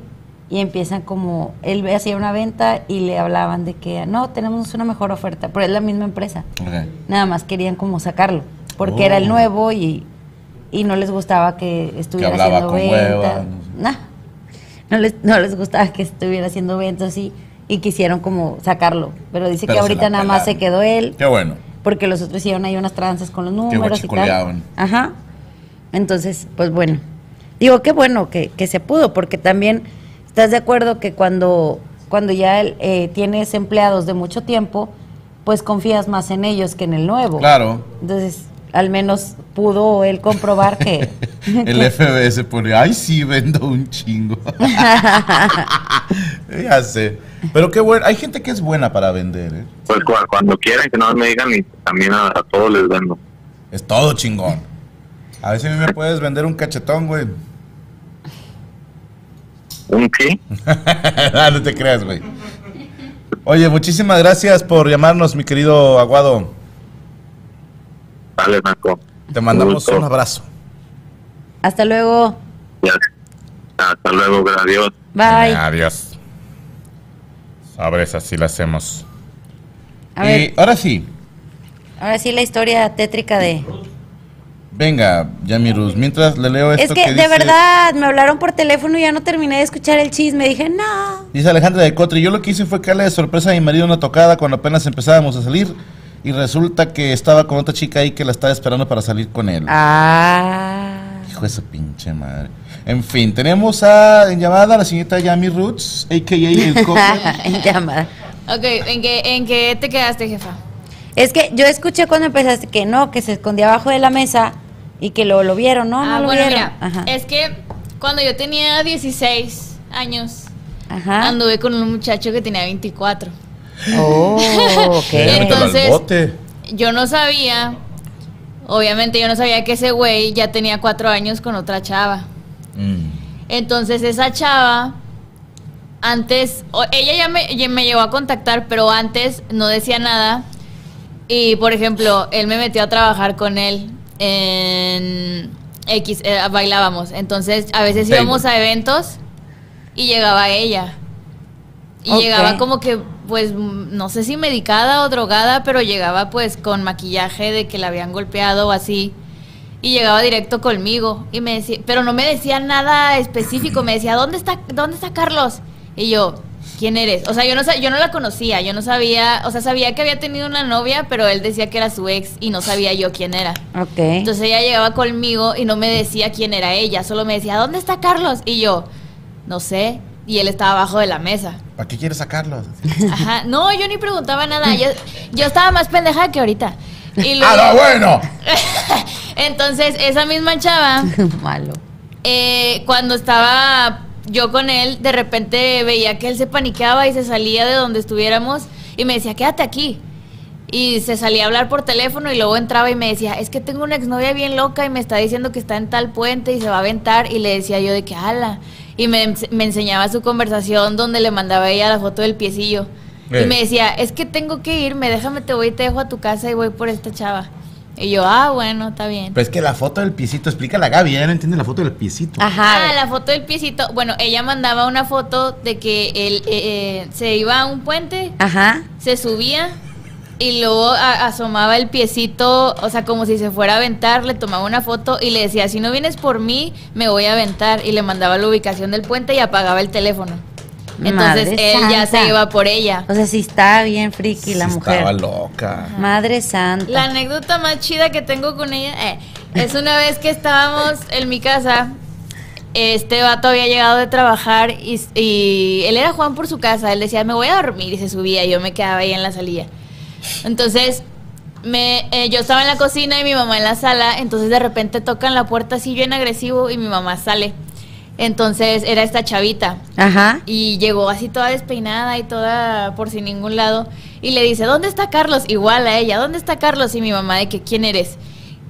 y empiezan como, él hacía una venta y le hablaban de que, no, tenemos una mejor oferta, pero es la misma empresa. Ok. Nada más querían como sacarlo, porque era el Oh. nuevo y, y no les gustaba que estuviera hablaba haciendo con ventas. hueva, no No, no les, no les gustaba que estuviera haciendo ventas y, y quisieron como sacarlo. Pero dice Pero que ahorita nada más se quedó él Qué bueno. porque los otros hicieron ahí unas tranzas con los números y tal. Ajá. Entonces, pues bueno. Digo, qué bueno que, que se pudo, porque también estás de acuerdo que cuando, cuando ya eh, tienes empleados de mucho tiempo, pues confías más en ellos que en el nuevo. Claro. Entonces, al menos pudo él comprobar que... El FB se pone, ay, sí, vendo un chingo. ya sé. Pero qué bueno. Hay gente que es buena para vender, ¿eh? pues cu- cuando quieran que no me digan y también a, a todos les vendo Es todo chingón. A ver si a mí me puedes vender un cachetón, güey. un qué Ah, no te creas, güey. Oye, muchísimas gracias por llamarnos, mi querido Aguado. Te mandamos un abrazo. Hasta luego. Ya. Hasta luego, gracias. Bye. Adiós. Sabres, así lo hacemos. A y ver, ahora sí, ahora sí la historia tétrica de... venga, Yamirus, mientras le leo esto Es que, de dice- verdad, me hablaron por teléfono y ya no terminé de escuchar el chisme. Dije, no. Dice Alejandra de Cotri, yo lo que hice fue que darle de sorpresa a mi marido una tocada cuando apenas empezábamos a salir y resulta que estaba con otra chica ahí que la estaba esperando para salir con él. Ah. Hijo de su pinche madre. En fin, tenemos a, en llamada a la señorita Yami Roots, a.k.a. el en llamada. Ok, ¿en qué, ¿en qué te quedaste, jefa? Es que yo escuché cuando empezaste que no, que se escondía abajo de la mesa y que lo, lo vieron, ¿no? ah, no lo bueno, vieron. mira, Ajá. es que cuando yo tenía 16 años, Ajá. anduve con un muchacho que tenía 24. Oh, ok. Mételo al Entonces-. Yo no sabía, obviamente yo no sabía que ese güey ya tenía cuatro años con otra chava. Mm. Entonces esa chava, antes, ella ya me, ya me llegó a contactar, pero antes no decía nada. Y por ejemplo, él me metió a trabajar con él en X, eh, bailábamos. Entonces a veces íbamos a eventos y llegaba ella. Y llegaba como que, pues, mm, no sé si medicada o drogada, pero llegaba pues con maquillaje de que la habían golpeado o así. Y llegaba directo conmigo. Y me decía, pero no me decía nada específico. Me decía, ¿dónde está, dónde está Carlos? Y yo, ¿quién eres? O sea, yo no, yo no la conocía. Yo no sabía, o sea, sabía que había tenido una novia, pero él decía que era su ex y no sabía yo quién era. Ok. Entonces ella llegaba conmigo y no me decía quién era ella. Solo me decía, ¿dónde está Carlos? Y yo, no sé. Y él estaba abajo de la mesa. ¿Para qué quieres sacarlo? Ajá. No, yo ni preguntaba nada. Yo, yo estaba más pendeja que ahorita. Y luego, ¡Ah, no, bueno! entonces, esa misma chava, Malo. eh, cuando estaba yo con él, de repente veía que él se paniqueaba y se salía de donde estuviéramos y me decía, quédate aquí. Y se salía a hablar por teléfono y luego entraba y me decía, es que tengo una exnovia bien loca y me está diciendo que está en tal puente y se va a aventar. Y le decía yo de que ala. Y me, me enseñaba su conversación donde le mandaba ella la foto del piecillo. Eh. Y me decía, es que tengo que irme, déjame, te voy y te dejo a tu casa y voy por esta chava. Y yo, ah, bueno, está bien. Pero es que la foto del piecito, explica la Gaby, ella no entiende la foto del piecito. Ajá. Ah, la foto del piecito. Bueno, ella mandaba una foto de que él eh, eh, se iba a un puente, Ajá. se subía y luego a- asomaba el piecito, o sea, como si se fuera a aventar, le tomaba una foto y le decía, si no vienes por mí, me voy a aventar. Y le mandaba la ubicación del puente y apagaba el teléfono. Entonces Madre él ya se iba por ella. O sea, sí está bien friki la Sí mujer. Estaba loca. Madre santa. La anécdota más chida que tengo con ella eh, es una vez que estábamos en mi casa. Este vato había llegado de trabajar y, y él era Juan por su casa. Él decía, me voy a dormir y se subía. Y yo me quedaba ahí en la salilla. Entonces, me, eh, yo estaba en la cocina y mi mamá en la sala. Entonces, de repente tocan la puerta así bien agresivo y mi mamá sale. Entonces, era esta chavita. Ajá. Y llegó así toda despeinada y toda por sin ningún lado. Y le dice, ¿dónde está Carlos? Igual a ella, ¿dónde está Carlos? Y mi mamá de que, ¿quién eres?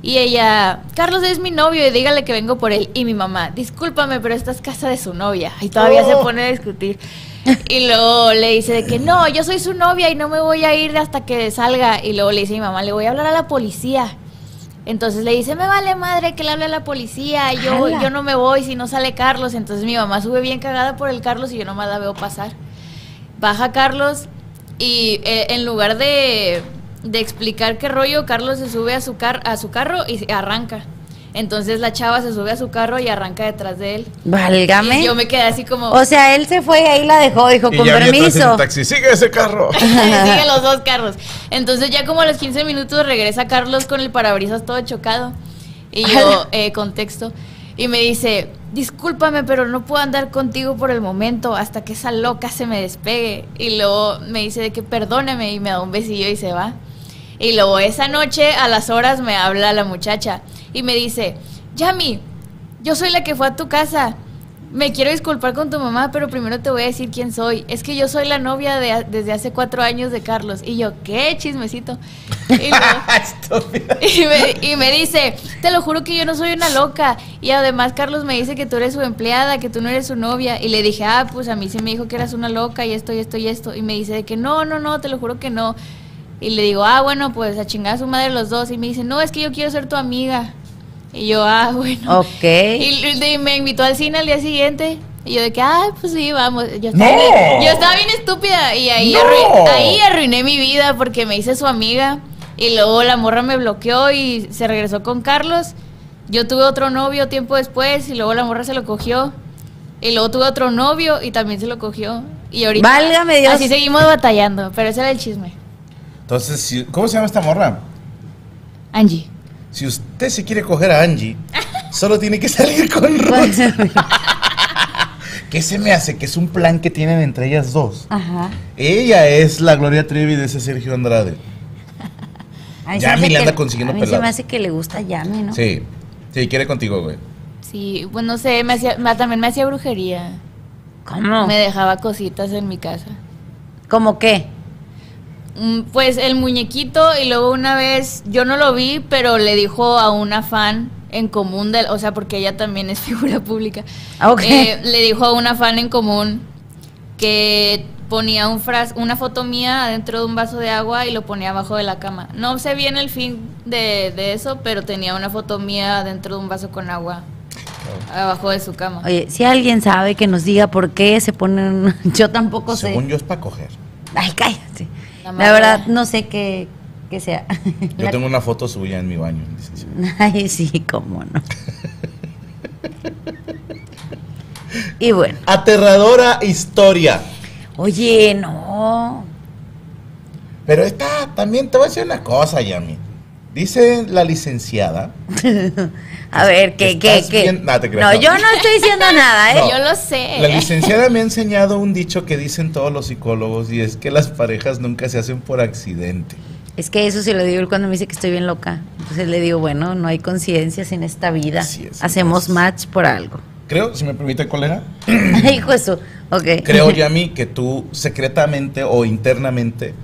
Y ella, Carlos es mi novio y dígale que vengo por él. Y mi mamá, discúlpame, pero esta es casa de su novia. Y todavía se pone a discutir. Y luego le dice de que no, yo soy su novia y no me voy a ir hasta que salga. Y luego le dice a mi mamá, le voy a hablar a la policía. Entonces le dice, me vale madre que le hable a la policía, yo, ¡Hala! yo no me voy si no sale Carlos. Entonces mi mamá sube bien cagada por el Carlos y yo nomás la veo pasar. Baja Carlos y eh, en lugar de, de explicar qué rollo, Carlos se sube a su, car a su carro y se arranca. Entonces la chava se sube a su carro y arranca detrás de él. Válgame. Y yo me quedé así como... O sea, él se fue y ahí la dejó, dijo, Y con ya permiso. el taxi, sigue ese carro. Sigue los dos carros. Entonces ya como a los 15 minutos regresa Carlos con el parabrisas todo chocado. Y yo, eh, contexto. Y me dice, discúlpame, pero no puedo andar contigo por el momento hasta que esa loca se me despegue. Y luego me dice de que perdóname y me da un besillo y se va. Y luego esa noche a las horas me habla la muchacha y me dice, Yami, yo soy la que fue a tu casa. Me quiero disculpar con tu mamá, pero primero te voy a decir quién soy. Es que yo soy la novia de, desde hace cuatro años de Carlos. Y yo, ¿qué? Chismecito. Y, luego- y me, y me dice, te lo juro que yo no soy una loca. Y además Carlos me dice que tú eres su empleada, que tú no eres su novia. Y le dije, ah, pues a mí sí me dijo que eras una loca y esto y esto y esto. Y me dice de que no, no, no, te lo juro que no. Y le digo, ah, bueno, pues a chingar a su madre los dos. Y me dice, no, es que yo quiero ser tu amiga. Y yo, ah, bueno. Ok. Y, y me invitó al cine al día siguiente. Y yo de que, ah, pues sí, vamos. Yo estaba, ¡No! bien, yo estaba bien estúpida. Y ahí, ¡No! arrui- ahí arruiné mi vida porque me hice su amiga. Y luego la morra me bloqueó y se regresó con Carlos. Yo tuve otro novio tiempo después y luego la morra se lo cogió. Y luego tuve otro novio y también se lo cogió. Y ahorita Válgame Dios. así seguimos batallando, pero ese era el chisme. Entonces, ¿cómo se llama esta morra? Angie. Si usted se quiere coger a Angie, solo tiene que salir con Rosa. ¿Qué se me hace? Que es un plan que tienen entre ellas dos. Ajá. Ella es la Gloria Trevi de ese Sergio Andrade. Yami le anda consiguiendo A mí se me hace que le gusta Yami, ¿no? Sí. Sí, quiere contigo, güey. Sí, pues no sé, me hacía, me- también me hacía brujería. ¿Cómo? Me dejaba cositas en mi casa. ¿Cómo qué? Mm, Pues el muñequito y luego una vez, yo no lo vi, pero le dijo a una fan en común, del, o sea, porque ella también es figura pública, Ah, Ok. eh, le dijo a una fan en común que ponía un fras una foto mía adentro de un vaso de agua y lo ponía abajo de la cama. No sé bien el fin de, de eso, pero tenía una foto mía dentro de un vaso con agua abajo de su cama. Oye, si alguien sabe que nos diga por qué se ponen... Yo tampoco sé. Según yo es para coger. Ay, cállate. La verdad, no sé qué, qué sea. Yo La- tengo una foto suya en mi baño. licenciado. Ay, sí, cómo no. y bueno, Aterradora historia. oye, no. Pero esta también te voy a decir una cosa, Yami. Dice la licenciada. A ver, ¿qué, qué, bien- No, te creas, No, no. yo no estoy diciendo nada, ¿eh? No. Yo lo sé. La licenciada me ha enseñado un dicho que dicen todos los psicólogos y es que las parejas nunca se hacen por accidente. Es que eso sí lo digo él cuando me dice que estoy bien loca. Entonces le digo, bueno, no hay coincidencias en esta vida. Así es, Hacemos entonces. match por algo. Creo, si me permite, colega, Hijo de su. Ok. creo, Yami, que tú secretamente o internamente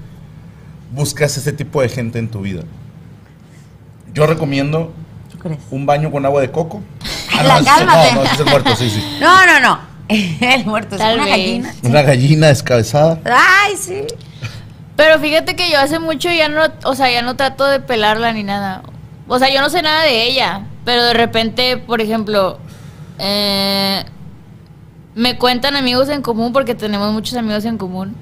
buscas ese tipo de gente en tu vida. Yo recomiendo un baño con agua de coco. La ese- cálmate. no, no, ese es el muerto, sí, sí. No, no, no. El muerto es Tal una vez. gallina. Una gallina descabezada. Ay, sí. Pero fíjate que yo hace mucho ya no, o sea, ya no trato de pelarla ni nada. o sea, yo no sé nada de ella, pero de repente, por ejemplo, eh, me cuentan amigos en común, porque tenemos muchos amigos en común,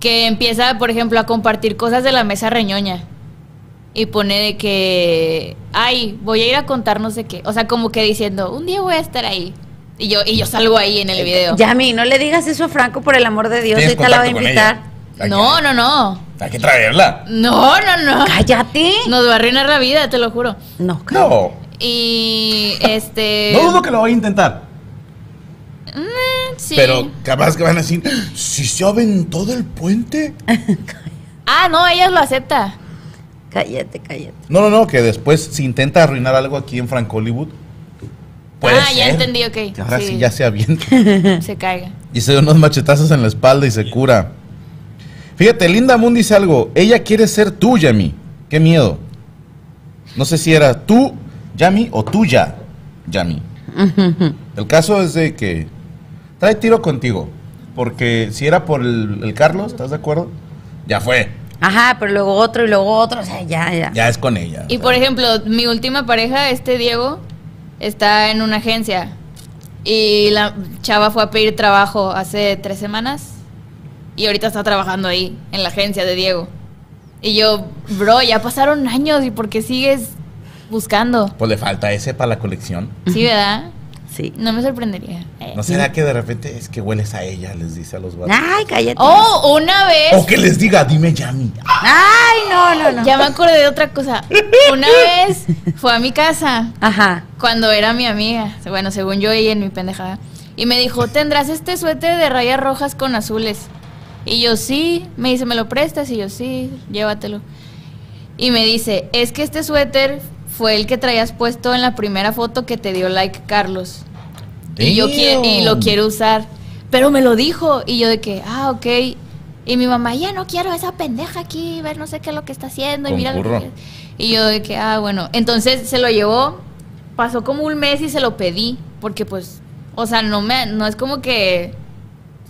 que empieza, por ejemplo, a compartir cosas de la mesa reñoña. Y pone de que, ay, voy a ir a contar no sé qué. O sea, como que diciendo, un día voy a estar ahí. Y yo, y yo salgo ahí en el video. Yami, no le digas eso a Franco por el amor de Dios. ¿Tienes Ahorita la voy a invitar. No, no, no. Hay que traerla. No, no, no. Cállate. Nos va a arruinar la vida, te lo juro. No, cállate. No. Y este. No dudo que lo vaya a intentar. Mm, sí. Pero capaz que van a decir, si se aventó del puente. Ah, no, ella lo acepta. Cállate, cállate. No, no, no, que después si intenta arruinar algo aquí en Frank Hollywood. Puede ah, ya ser entendí, ok. Que ahora sí. Sí. ya se avienta. Se caiga. y se da unos machetazos en la espalda y se cura. Fíjate, Linda Moon dice algo. Ella quiere ser tú, Yami. Qué miedo. No sé si era tú, Yami, o tuya, Yami. El caso es de que trae tiro contigo. Porque si era por el, el Carlos, ¿estás de acuerdo? Ya fue. Ajá, pero luego otro y luego otro. O sea, ya, ya. Ya es con ella. Y por ejemplo, mi última pareja, este Diego, está en una agencia. Y la chava fue a pedir trabajo hace tres semanas. Y ahorita está trabajando ahí, en la agencia de Diego. Y yo, bro, ya pasaron años y ¿por qué sigues buscando? Pues le falta ese para la colección. Sí, ¿verdad? Sí. No me sorprendería. Eh. ¿No será que de repente es que hueles a ella? Les dice a los vatos. Ay, cállate. Oh, una vez. O que les diga, dime Yami. Ay, no, no, no. Ya me acordé de otra cosa. Una vez fue a mi casa Ajá. cuando era mi amiga. Bueno, según yo y en mi pendejada. Y me dijo, ¿tendrás este suéter de rayas rojas con azules? Y yo sí. Me dice, ¿me lo prestas? Y yo sí, llévatelo. Y me dice, es que este suéter fue el que traías puesto en la primera foto que te dio like Carlos. Y yo quiero, y lo quiero usar. Pero me lo dijo. Y yo de que, ah, ok. Y mi mamá, ya no quiero a esa pendeja aquí, ver no sé qué es lo que está haciendo. Y mira lo que... Y yo de que, ah, bueno. Entonces se lo llevó. Pasó como un mes y se lo pedí. Porque pues, o sea, no me, no es como que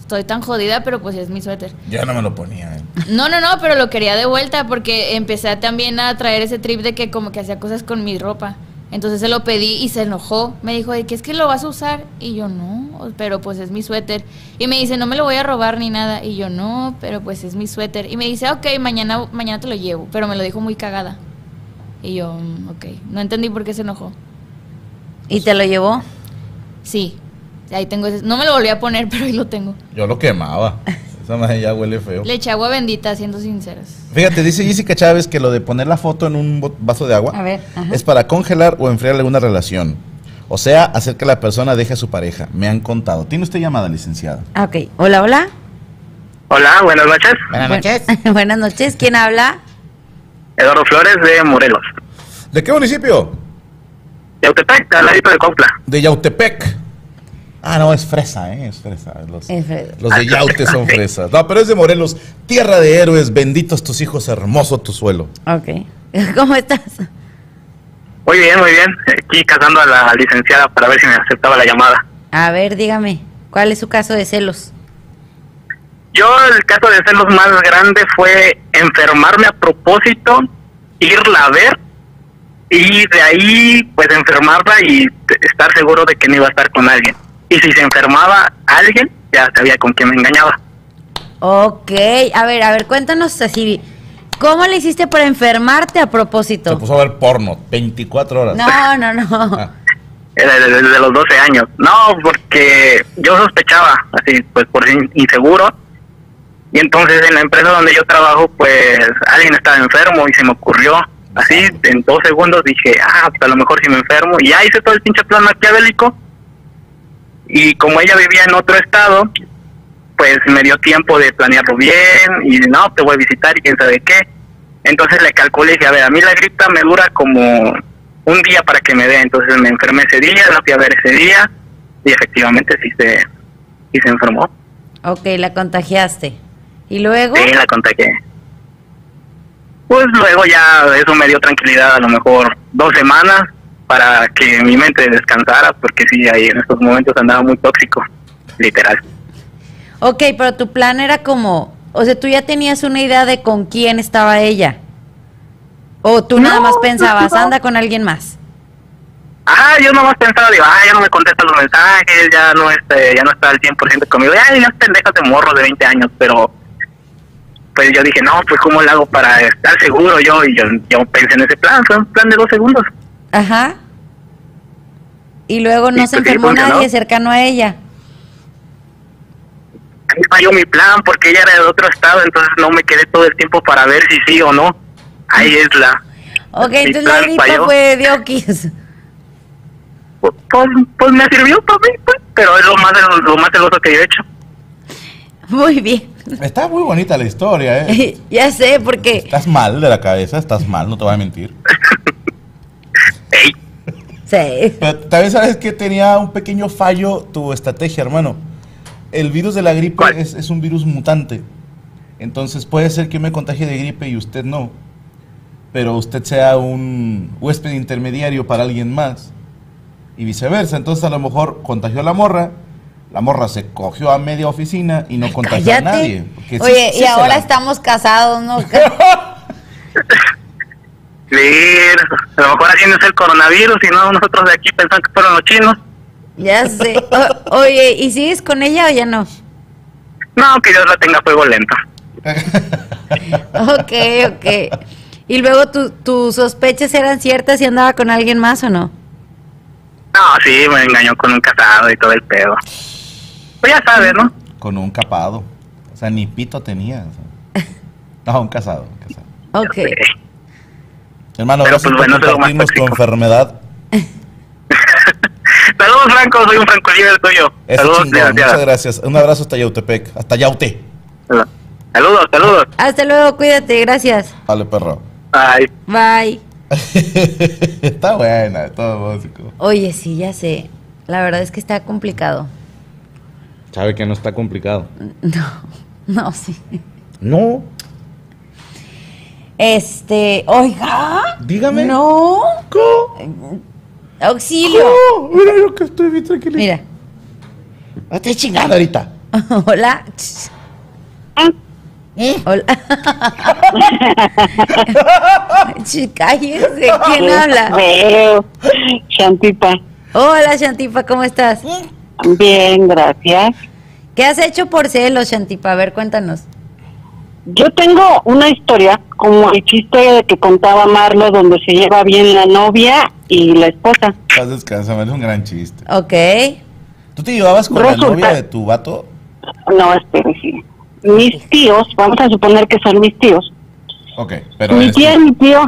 estoy tan jodida, pero pues es mi suéter. Ya no me lo ponía. eh. No, no, no, pero lo quería de vuelta porque empecé también a traer ese trip de que como que hacía cosas con mi ropa. Entonces se lo pedí y se enojó. Me dijo, de que es que lo vas a usar? Y yo, no, pero pues es mi suéter. Y me dice, no me lo voy a robar ni nada. Y yo, no, pero pues es mi suéter. Y me dice, ok, mañana, mañana te lo llevo. Pero me lo dijo muy cagada. Y yo, "Mm, ok, no entendí por qué se enojó. ¿Y te lo llevó? Sí, ahí tengo ese. No me lo volví a poner, pero ahí lo tengo. Yo lo quemaba. Esa madre ya huele feo. Le eché agua bendita, siendo sinceros. Fíjate, dice Jessica Chávez que lo de poner la foto en un vaso de agua A ver, ajá. es para congelar o enfriar alguna relación. O sea, hacer que la persona deje a su pareja. Me han contado. ¿Tiene usted llamada, licenciada? Ah, ok. Hola, hola. Hola, buenas noches. Buenas noches. Buenas noches. ¿Quién habla? Eduardo Flores de Morelos. ¿De qué municipio? De Autepec, al ladito de Copla. De Yautepec. Ah, no, es fresa, ¿eh? Es fresa. Los, Es fresa. los de Yaute son fresas. No, pero es de Morelos. Tierra de héroes. Benditos tus hijos, hermoso tu suelo. Ok. ¿Cómo estás? Muy bien, muy bien. Aquí casando a la licenciada para ver si me aceptaba la llamada. A ver, dígame. ¿Cuál es su caso de celos? Yo el caso de celos más grande fue enfermarme a propósito, irla a ver y de ahí pues enfermarla y estar seguro de que no iba a estar con alguien. Y si se enfermaba alguien, ya sabía con quién me engañaba. Ok. A ver, a ver, cuéntanos así. ¿Cómo le hiciste para enfermarte a Se propósito? puso a ver porno. 24 horas. No, no, no. Ah, Desde, desde los 12 años. No, porque yo sospechaba, así pues por in- inseguro. Y entonces en la empresa donde yo trabajo, pues alguien estaba enfermo y se me ocurrió. Así, en dos segundos dije, ah, pues a lo mejor si me enfermo. Y ya hice todo el pinche plan maquiavélico. Y como ella vivía en otro estado, pues me dio tiempo de planearlo bien. Y no, te voy a visitar y quién sabe qué. Entonces le calculé y dije, a ver, a mí la gripa me dura como un día para que me dé. Entonces me enfermé ese día, la fui a ver ese día. Y efectivamente sí se, sí se enfermó. Ok, la contagiaste. ¿Y luego? Sí, la contagié. Pues luego ya eso me dio tranquilidad, a lo mejor dos semanas para que mi mente descansara, porque sí, ahí en estos momentos andaba muy tóxico, literal. Ok, pero tu plan era como, o sea, tú ya tenías una idea de con quién estaba ella. ¿O tú nada No, más pensabas, no. anda con alguien más? Ah, yo nomás pensaba, digo, ah, ya no me contesta los mensajes, ya no este, ya no está al 100% conmigo, ya, ya es pendejas de morro de 20 años, pero pues yo dije, no, pues cómo lo hago para estar seguro yo, y yo, yo pensé en ese plan, fue un plan de dos segundos. Ajá. Y luego no se pues sí, enfermó nadie cercano a ella. A mí falló mi plan porque ella era de otro estado, entonces no me quedé todo el tiempo para ver si sí o no. Ahí es la... Ok, mi entonces la gripa falló. fue de Oquis. Pues, pues me sirvió para mí, pues, pero es lo más, lo más celoso que yo he hecho. Muy bien. Está muy bonita la historia, ¿eh? ya sé, porque... Estás mal de la cabeza, estás mal, no te voy a mentir. Ey, Sí. Pero también sabes que tenía un pequeño fallo tu estrategia, hermano. El virus de la gripe es, es un virus mutante. Entonces puede ser que me contagie de gripe y usted no. Pero usted sea un huésped intermediario para alguien más. Y viceversa. Entonces a lo mejor contagió a la morra. La morra se cogió a media oficina y no contagió a nadie. Oye, sí y ahora la- estamos casados, ¿no? a lo mejor así no es el coronavirus, y no nosotros de aquí pensamos que fueron los chinos. ya sé. O- oye, ¿y sigues con ella o ya no? No, que Dios la tenga a fuego lento. Ok, ok. Y luego tu- tus sospechas eran ciertas y andaba con alguien más o no? No, sí, me engañó con un casado y todo el pedo. Pues ya sabes, ¿no? Con un capado. O sea, ni pito tenía. o sea. No, un casado. un casado. Ok. Hermano, Pero, gracias pues, por bueno, eso es lo más compartirnos tu enfermedad. Saludos, Franco, soy un Franco Libre tuyo. Eso Saludos, chingón, muchas gracias. Un abrazo hasta Yautepec, hasta Yaute. Saludos, saludos. Hasta luego, cuídate, gracias. Vale, perro. Bye. Bye. Está buena, todo músico. Oye, sí, ya sé. La verdad es que está complicado. Sabe que no está complicado. No, no, sí. No, Este, oiga. dígame. No. ¿Cómo? Auxilio. ¿Cómo? Mira lo que estoy bien tranquilo. Mira. Estoy chingando ahorita. Hola. ¿Eh? Hola. Cállese, ¿quién habla? Veo, Chantita. Hola, Shantipa, ¿cómo estás? Bien, gracias. ¿Qué has hecho por celos, Shantipa? A ver, cuéntanos. Yo tengo una historia, como el chiste que contaba Marlo, donde se lleva bien la novia y la esposa. Haz descansa, me es un gran chiste. Ok. ¿Tú te llevabas con la novia de tu vato? No, espere, sí. Mis tíos, vamos a suponer que son mis tíos. Ok, pero mi tía y mi tío,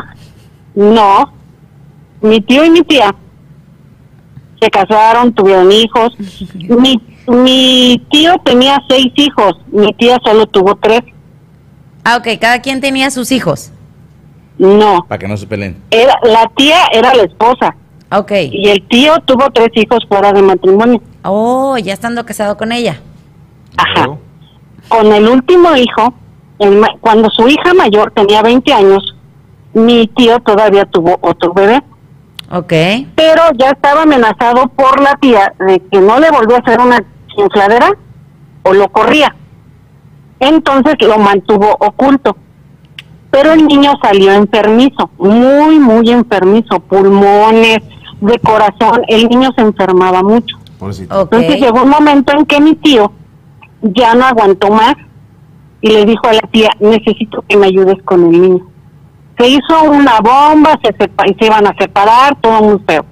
no. Mi tío y mi tía se casaron, tuvieron hijos. Mi, mi tío tenía seis hijos, mi tía solo tuvo tres. Ah, ok, cada quien tenía sus hijos. No, Para que no se peleen. era, la tía era la esposa Ok. y el tío tuvo tres hijos fuera de matrimonio. Oh, ya estando casado con ella. Ajá. Con el último hijo, el cuando su hija mayor tenía 20 años, mi tío todavía tuvo otro bebé. Ok. pero ya estaba amenazado por la tía de que no le volvía a hacer una infladera o lo corría. Entonces lo mantuvo oculto. Pero el niño salió enfermizo, muy, muy enfermizo, pulmones, de corazón, el niño se enfermaba mucho. Entonces llegó un momento en que mi tío ya no aguantó más y le dijo a la tía, necesito que me ayudes con el niño. Se hizo una bomba, se, sepa- y se iban a separar, todo muy feo.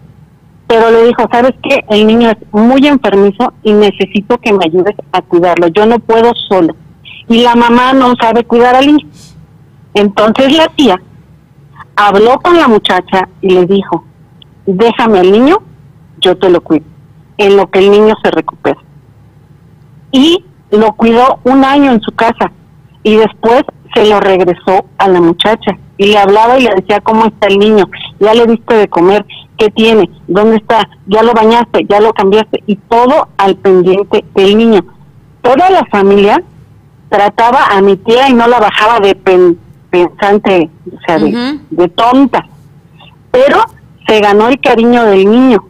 Pero le dijo, ¿sabes qué? El niño es muy enfermizo y necesito que me ayudes a cuidarlo. Yo no puedo solo. Y la mamá no sabe cuidar al niño. Entonces la tía habló con la muchacha y le dijo, déjame al niño, yo te lo cuido, en lo que el niño se recupera. Y lo cuidó un año en su casa y después se lo regresó a la muchacha y le hablaba y le decía cómo está el niño, ya le diste de comer, qué tiene, dónde está, ya lo bañaste, ya lo cambiaste y todo al pendiente del niño. Toda la familia trataba a mi tía y no la bajaba de pen- pensante, o sea, de, de tonta, pero se ganó el cariño del niño.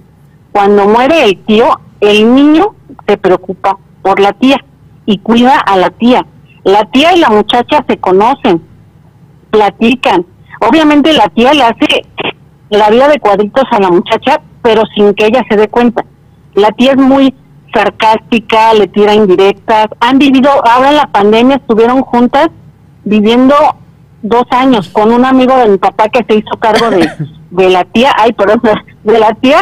Cuando muere el tío, el niño se preocupa por la tía y cuida a la tía. La tía y la muchacha se conocen, platican. Obviamente la tía le hace la vida de cuadritos a la muchacha, pero sin que ella se dé cuenta. La tía es muy sarcástica, le tira indirectas. Han vivido, ahora en la pandemia estuvieron juntas viviendo dos años con un amigo de mi papá que se hizo cargo de, de la tía, ay, perdón, de la tía,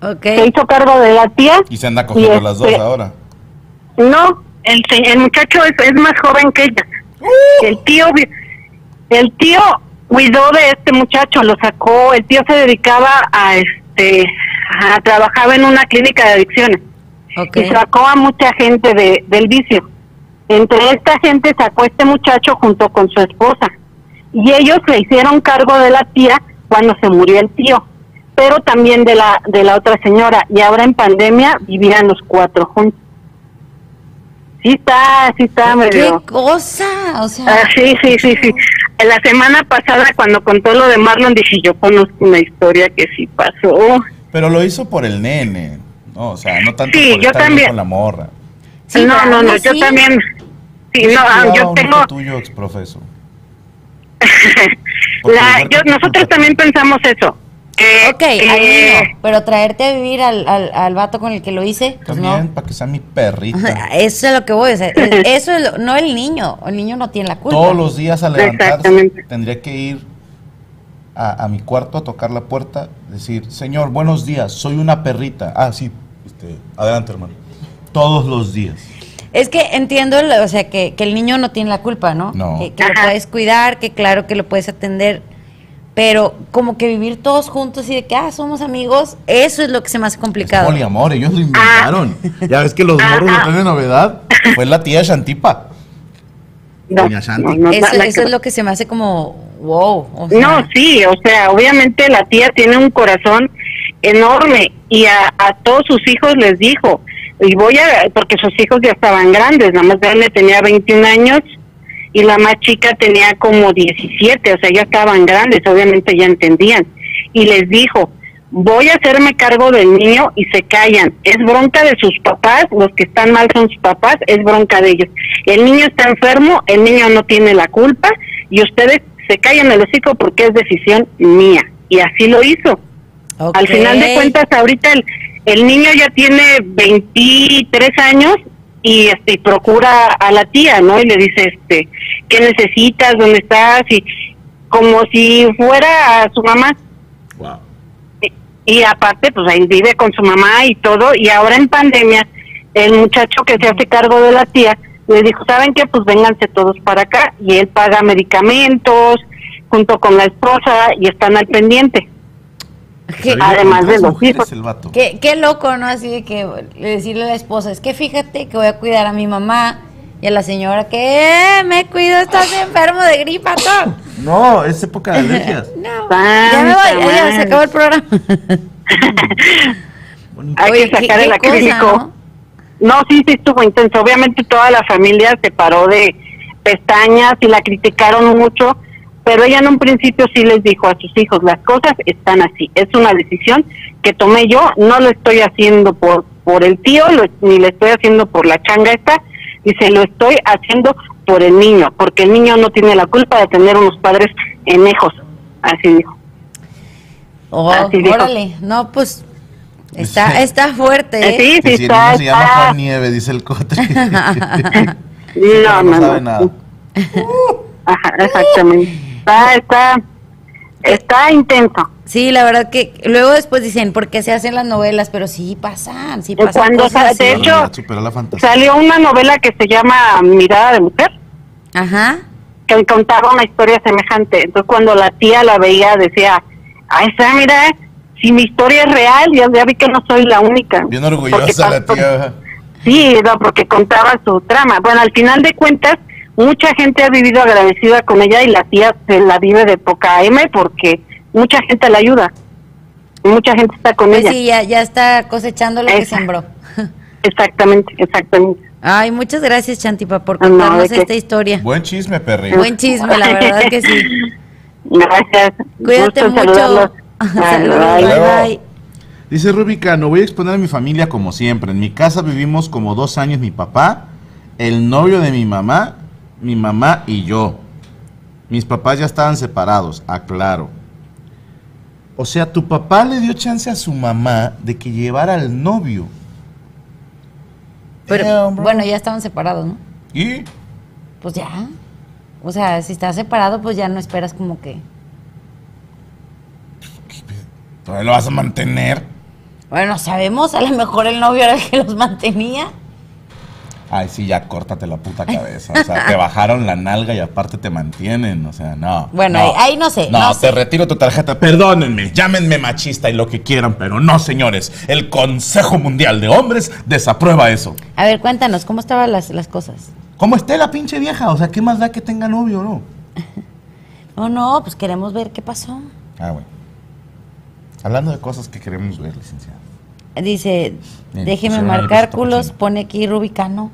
Ok. se hizo cargo de la tía. Y se anda cogiendo Y las dos este- ahora. No, el, el muchacho es, es más joven que ella. El tío, el tío cuidó de este muchacho, lo sacó. El tío se dedicaba a este, a trabajaba en una clínica de adicciones Y sacó a mucha gente de, del vicio. Entre esta gente sacó a este muchacho junto con su esposa. Y ellos se hicieron cargo de la tía cuando se murió el tío, pero también de la, de la otra señora. Y ahora en pandemia vivían los cuatro juntos. Sí está, sí está ¿Qué medio... cosa? O sea, Ah, sí, sí, sí, sí. La semana pasada cuando contó lo de Marlon dije, yo conozco una historia que sí pasó. Pero lo hizo por el nene. No, o sea, no tanto Sí, por yo estar bien también. con la morra. Sí, no, no, no, yo también... Sí, no, ah, yo un tengo... hijo tuyo, exprofeso. La, yo, nosotros también pensamos eso. Que, Ok, pero traerte a vivir al, al, al vato con el que lo hice, pues También, no. para que sea mi perrita. Eso es lo que voy, sea, el- eso es lo- no el niño, el niño no tiene la culpa. Todos los días al levantarse tendría que ir a, a mi cuarto a tocar la puerta, decir, señor, buenos días, soy una perrita. Ah, sí, este, adelante hermano. Todos los días. Es que entiendo, o sea, que, que el niño no tiene la culpa, ¿no? No. Que, que lo puedes cuidar, que claro que lo puedes atender, pero como que vivir todos juntos y de que, ah, somos amigos, eso es lo que se me hace Es complicado. poliamor, ellos lo inventaron. Ya ves que los Ah, morros ah. lo traen de novedad. Fue la tía Shantipa. no, Doña Shanti. no, no, Eso, nada eso que es lo que se me hace como, wow. o sea, No, sí, o sea, obviamente la tía tiene un corazón enorme y a, a todos sus hijos les dijo, y voy a, porque sus hijos ya estaban grandes, la más grande tenía 21 años y la más chica tenía como 17, o sea, ya estaban grandes, obviamente ya entendían. Y les dijo, voy a hacerme cargo del niño y se callan. Es bronca de sus papás, los que están mal son sus papás, es bronca de ellos. El niño está enfermo, el niño no tiene la culpa y ustedes se callan el hocico porque es decisión mía. Y así lo hizo. Al final de cuentas, ahorita el, el niño ya tiene 23 años y este y procura a la tía, ¿no? Y le dice, este, ¿qué necesitas? ¿Dónde estás? Y como si fuera a su mamá. Wow. Y aparte, pues ahí vive con su mamá y todo. Y ahora en pandemia, el muchacho que se hace cargo de la tía le dijo, ¿saben qué? Pues vénganse todos para acá. Y él paga medicamentos junto con la esposa y están al pendiente. Qué, además de los hijos. el vato. qué- qué loco, ¿no? Así de que le decirle a la esposa, es que fíjate que voy a cuidar a mi mamá y a la señora que "Eh, me cuido, estás enfermo de gripa, todo. No, es época de alergias. No, ya me voy, ya se acabó el programa. Hay Oye, que qué- sacar qué el cosa, acrílico. No, sí, sí, estuvo intenso. Obviamente toda la familia se paró de pestañas y la criticaron mucho, pero ella en un principio sí les dijo a sus hijos, las cosas están así. Es una decisión que tomé yo, no lo estoy haciendo por por el tío, lo- ni le estoy haciendo por la changa esta, dice, lo estoy haciendo por el niño, porque el niño no tiene la culpa de tener unos padres enejos. Así dijo. Oh, Así dijo. no, pues está, Sí. está fuerte. Eh. Sí, Que sí, si el está, niño se llama Juan Nieve, dice el cotre. No, no, sabe no. nada. Ajá, exactamente. Está, está, está intenso. Sí, la verdad que luego después dicen, ¿por qué se hacen las novelas? Pero sí pasan, sí Eh, pasan cuando cosas sa- de hecho-. Salió una novela que se llama Mirada de Mujer, Ajá. que contaba una historia semejante. Entonces, cuando la tía la veía, decía: Ay, esa, mira, si mi historia es real, ya, ya vi que no soy la única. Bien orgullosa la tía. Sí, no, porque contaba su trama. Bueno, al final de cuentas, mucha gente ha vivido agradecida con ella y la tía se la vive de poca M porque mucha gente la ayuda. Mucha gente está con Pues ella. sí, ya, ya está cosechando lo que Esa. sembró. Exactamente, exactamente. Ay, muchas gracias, Chantipa, por No, contarnos ¿de qué? esta historia. Buen chisme, perri. Buen chisme, la verdad que sí. Gracias. Cuídate Gusto mucho. saludarlos. Saludos, Bye, bye. Dice Rúbica, no voy a exponer a mi familia como siempre. En mi casa vivimos como dos años mi papá, el novio de mi mamá, mi mamá y yo. Mis papás ya estaban separados, aclaro. O sea, tu papá le dio chance a su mamá de que llevara al novio. Pero, bueno, ya estaban separados, ¿no? ¿Y? Pues ya. O sea, si estás separado, pues ya no esperas como que. ¿Todavía lo vas a mantener? Bueno, sabemos, a lo mejor el novio era el que los mantenía. Ay, sí, ya córtate la puta cabeza. O sea, te bajaron la nalga y aparte te mantienen. O sea, no. Bueno, no. ahí- ahí no sé, No, no te sé. retiro tu tarjeta. Perdónenme, llámenme machista y lo que quieran, pero no, señores. El Consejo Mundial de Hombres desaprueba eso. A ver, cuéntanos, ¿cómo estaban las, las cosas? ¿Cómo esté la pinche vieja? O sea, ¿qué más da que tenga novio o no? No, no, pues queremos ver qué pasó. Ah, bueno. Hablando de cosas que queremos ver, licenciado. Dice, déjeme ahí marcar culos, pone aquí Rubicano.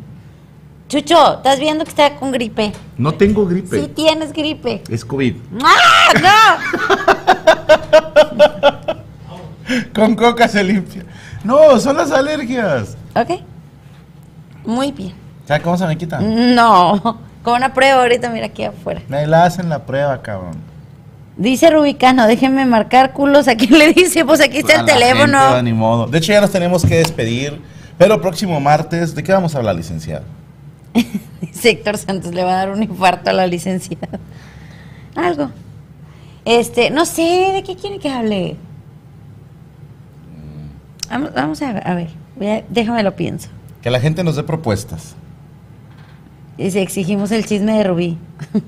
Chucho, ¿estás viendo que está con gripe? No tengo gripe. Sí tienes gripe. Es COVID. ¡Ah, Con coca se limpia. No, son las alergias. no! Ok. Muy bien. ¿Sabes cómo se me quita? No, con una prueba ahorita, mira aquí afuera. Me la hacen la prueba, cabrón. Dice Rubicano, déjenme marcar culos. ¿A quién le dice? Pues aquí está A el teléfono. gente, ni modo. De hecho, ya nos tenemos que despedir. Pero próximo martes, ¿de qué vamos a hablar, licenciado? Dice Héctor Santos, le va a dar un infarto a la licenciada. Algo. Este, no sé, ¿de qué quiere que hable? Vamos, vamos a, a ver, déjame lo pienso. Que la gente nos dé propuestas. Dice, exigimos el chisme de Rubí.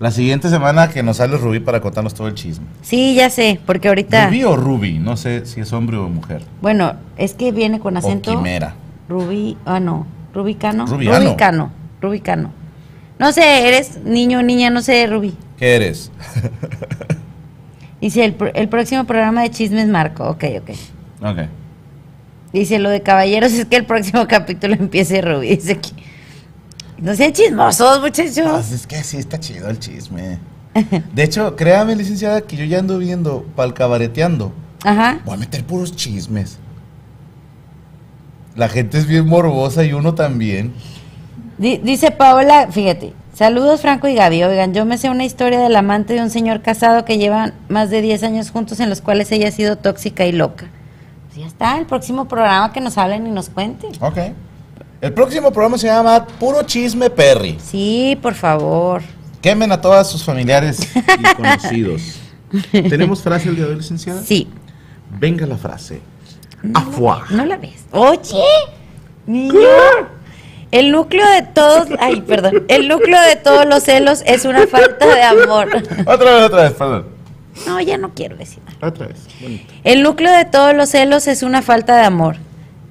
La siguiente semana que nos sale Rubí para contarnos todo el chisme. Sí, ya sé, porque ahorita... ¿Rubí o Ruby? No sé si es hombre o mujer. Bueno, es que viene con acento... O quimera. Rubí, ah no, Rubicano. Rubiano. Rubicano, Rubicano. No sé, eres niño o niña, no sé, Rubí. ¿Qué eres? Dice, el, el próximo programa de chismes Marco. Ok, ok. ok. Dice, lo de caballeros es que el próximo capítulo empiece Rubí. Dice aquí. No sean chismosos, muchachos. es que sí está chido el chisme. De hecho, créame, licenciada, que yo ya ando viendo pal cabareteando. Ajá. Voy a meter puros chismes. La gente es bien morbosa y uno también. Di- dice Paola, fíjate. Saludos Franco y Gaby. Oigan, yo me sé una historia del amante de un señor casado que llevan más de 10 años juntos en los cuales ella ha sido tóxica y loca. Pues ya está, el próximo programa que nos hablen y nos cuenten. Ok. El próximo programa se llama Puro Chisme Perry. Sí, por favor. Quemen a todos sus familiares y conocidos. ¿Tenemos frase el día de hoy, licenciada? Sí. Venga la frase. Afuá. No la ves. Oye, niño. El núcleo de todos, ay, perdón. El núcleo de todos los celos es una falta de amor. Otra vez, otra vez, perdón. No, ya no quiero decir nada. Otra vez. Bonito. El núcleo de todos los celos es una falta de amor,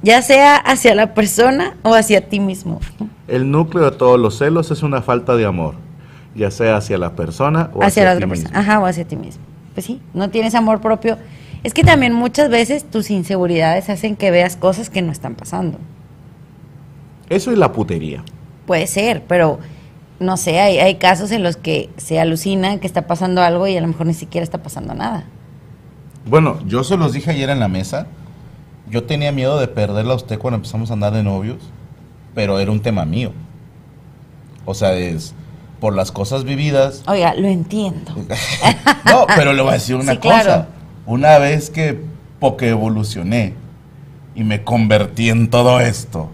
ya sea hacia la persona o hacia ti mismo. El núcleo de todos los celos es una falta de amor, ya sea hacia la persona o hacia hacia, la ti otra mismo. persona. Ajá, o hacia ti mismo. Pues sí, no tienes amor propio. Es que también muchas veces tus inseguridades hacen que veas cosas que no están pasando. Eso es la putería. Puede ser, pero no sé, hay, hay casos en los que se alucina que está pasando algo y a lo mejor ni siquiera está pasando nada. Bueno, yo se los dije ayer en la mesa. Yo tenía miedo de perderla a usted cuando empezamos a andar de novios, pero era un tema mío. O sea, es por las cosas vividas. Oiga, lo entiendo. no, pero le voy a decir una Sí, cosa. claro. Una vez que porque evolucioné y me convertí en todo esto,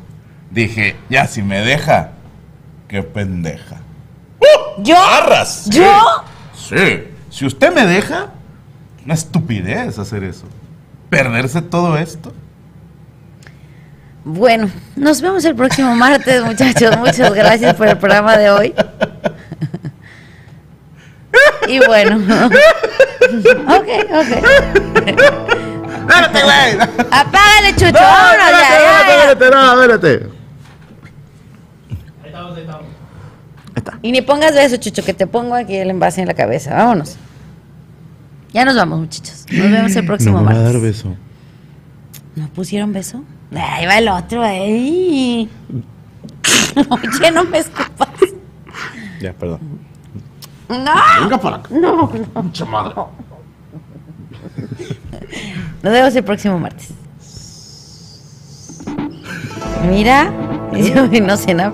dije, ya si me deja, qué pendeja. ¿Yo? ¡Arras! ¿Yo? Sí. Si usted me deja, una estupidez hacer eso. Perderse todo esto. Bueno, nos vemos el próximo martes, muchachos. Muchas gracias por el programa de hoy. Y bueno. ok, ok. ¡Espérate, güey! Apágale, Chucho. No, vámonos ya, espérate, ya, ya. espérate, no, espérate. Y ni pongas beso, Chucho, que te pongo aquí el envase en la cabeza. Vámonos. Ya nos vamos, muchachos. Nos vemos el próximo no me va a martes. dar beso. ¿No pusieron beso? Ahí va el otro, ahí. Oye, no me escupas. Ya, perdón. No. Venga para acá. No, no. Mucha madre. Nos vemos el próximo martes. Mira, yo no sé nada.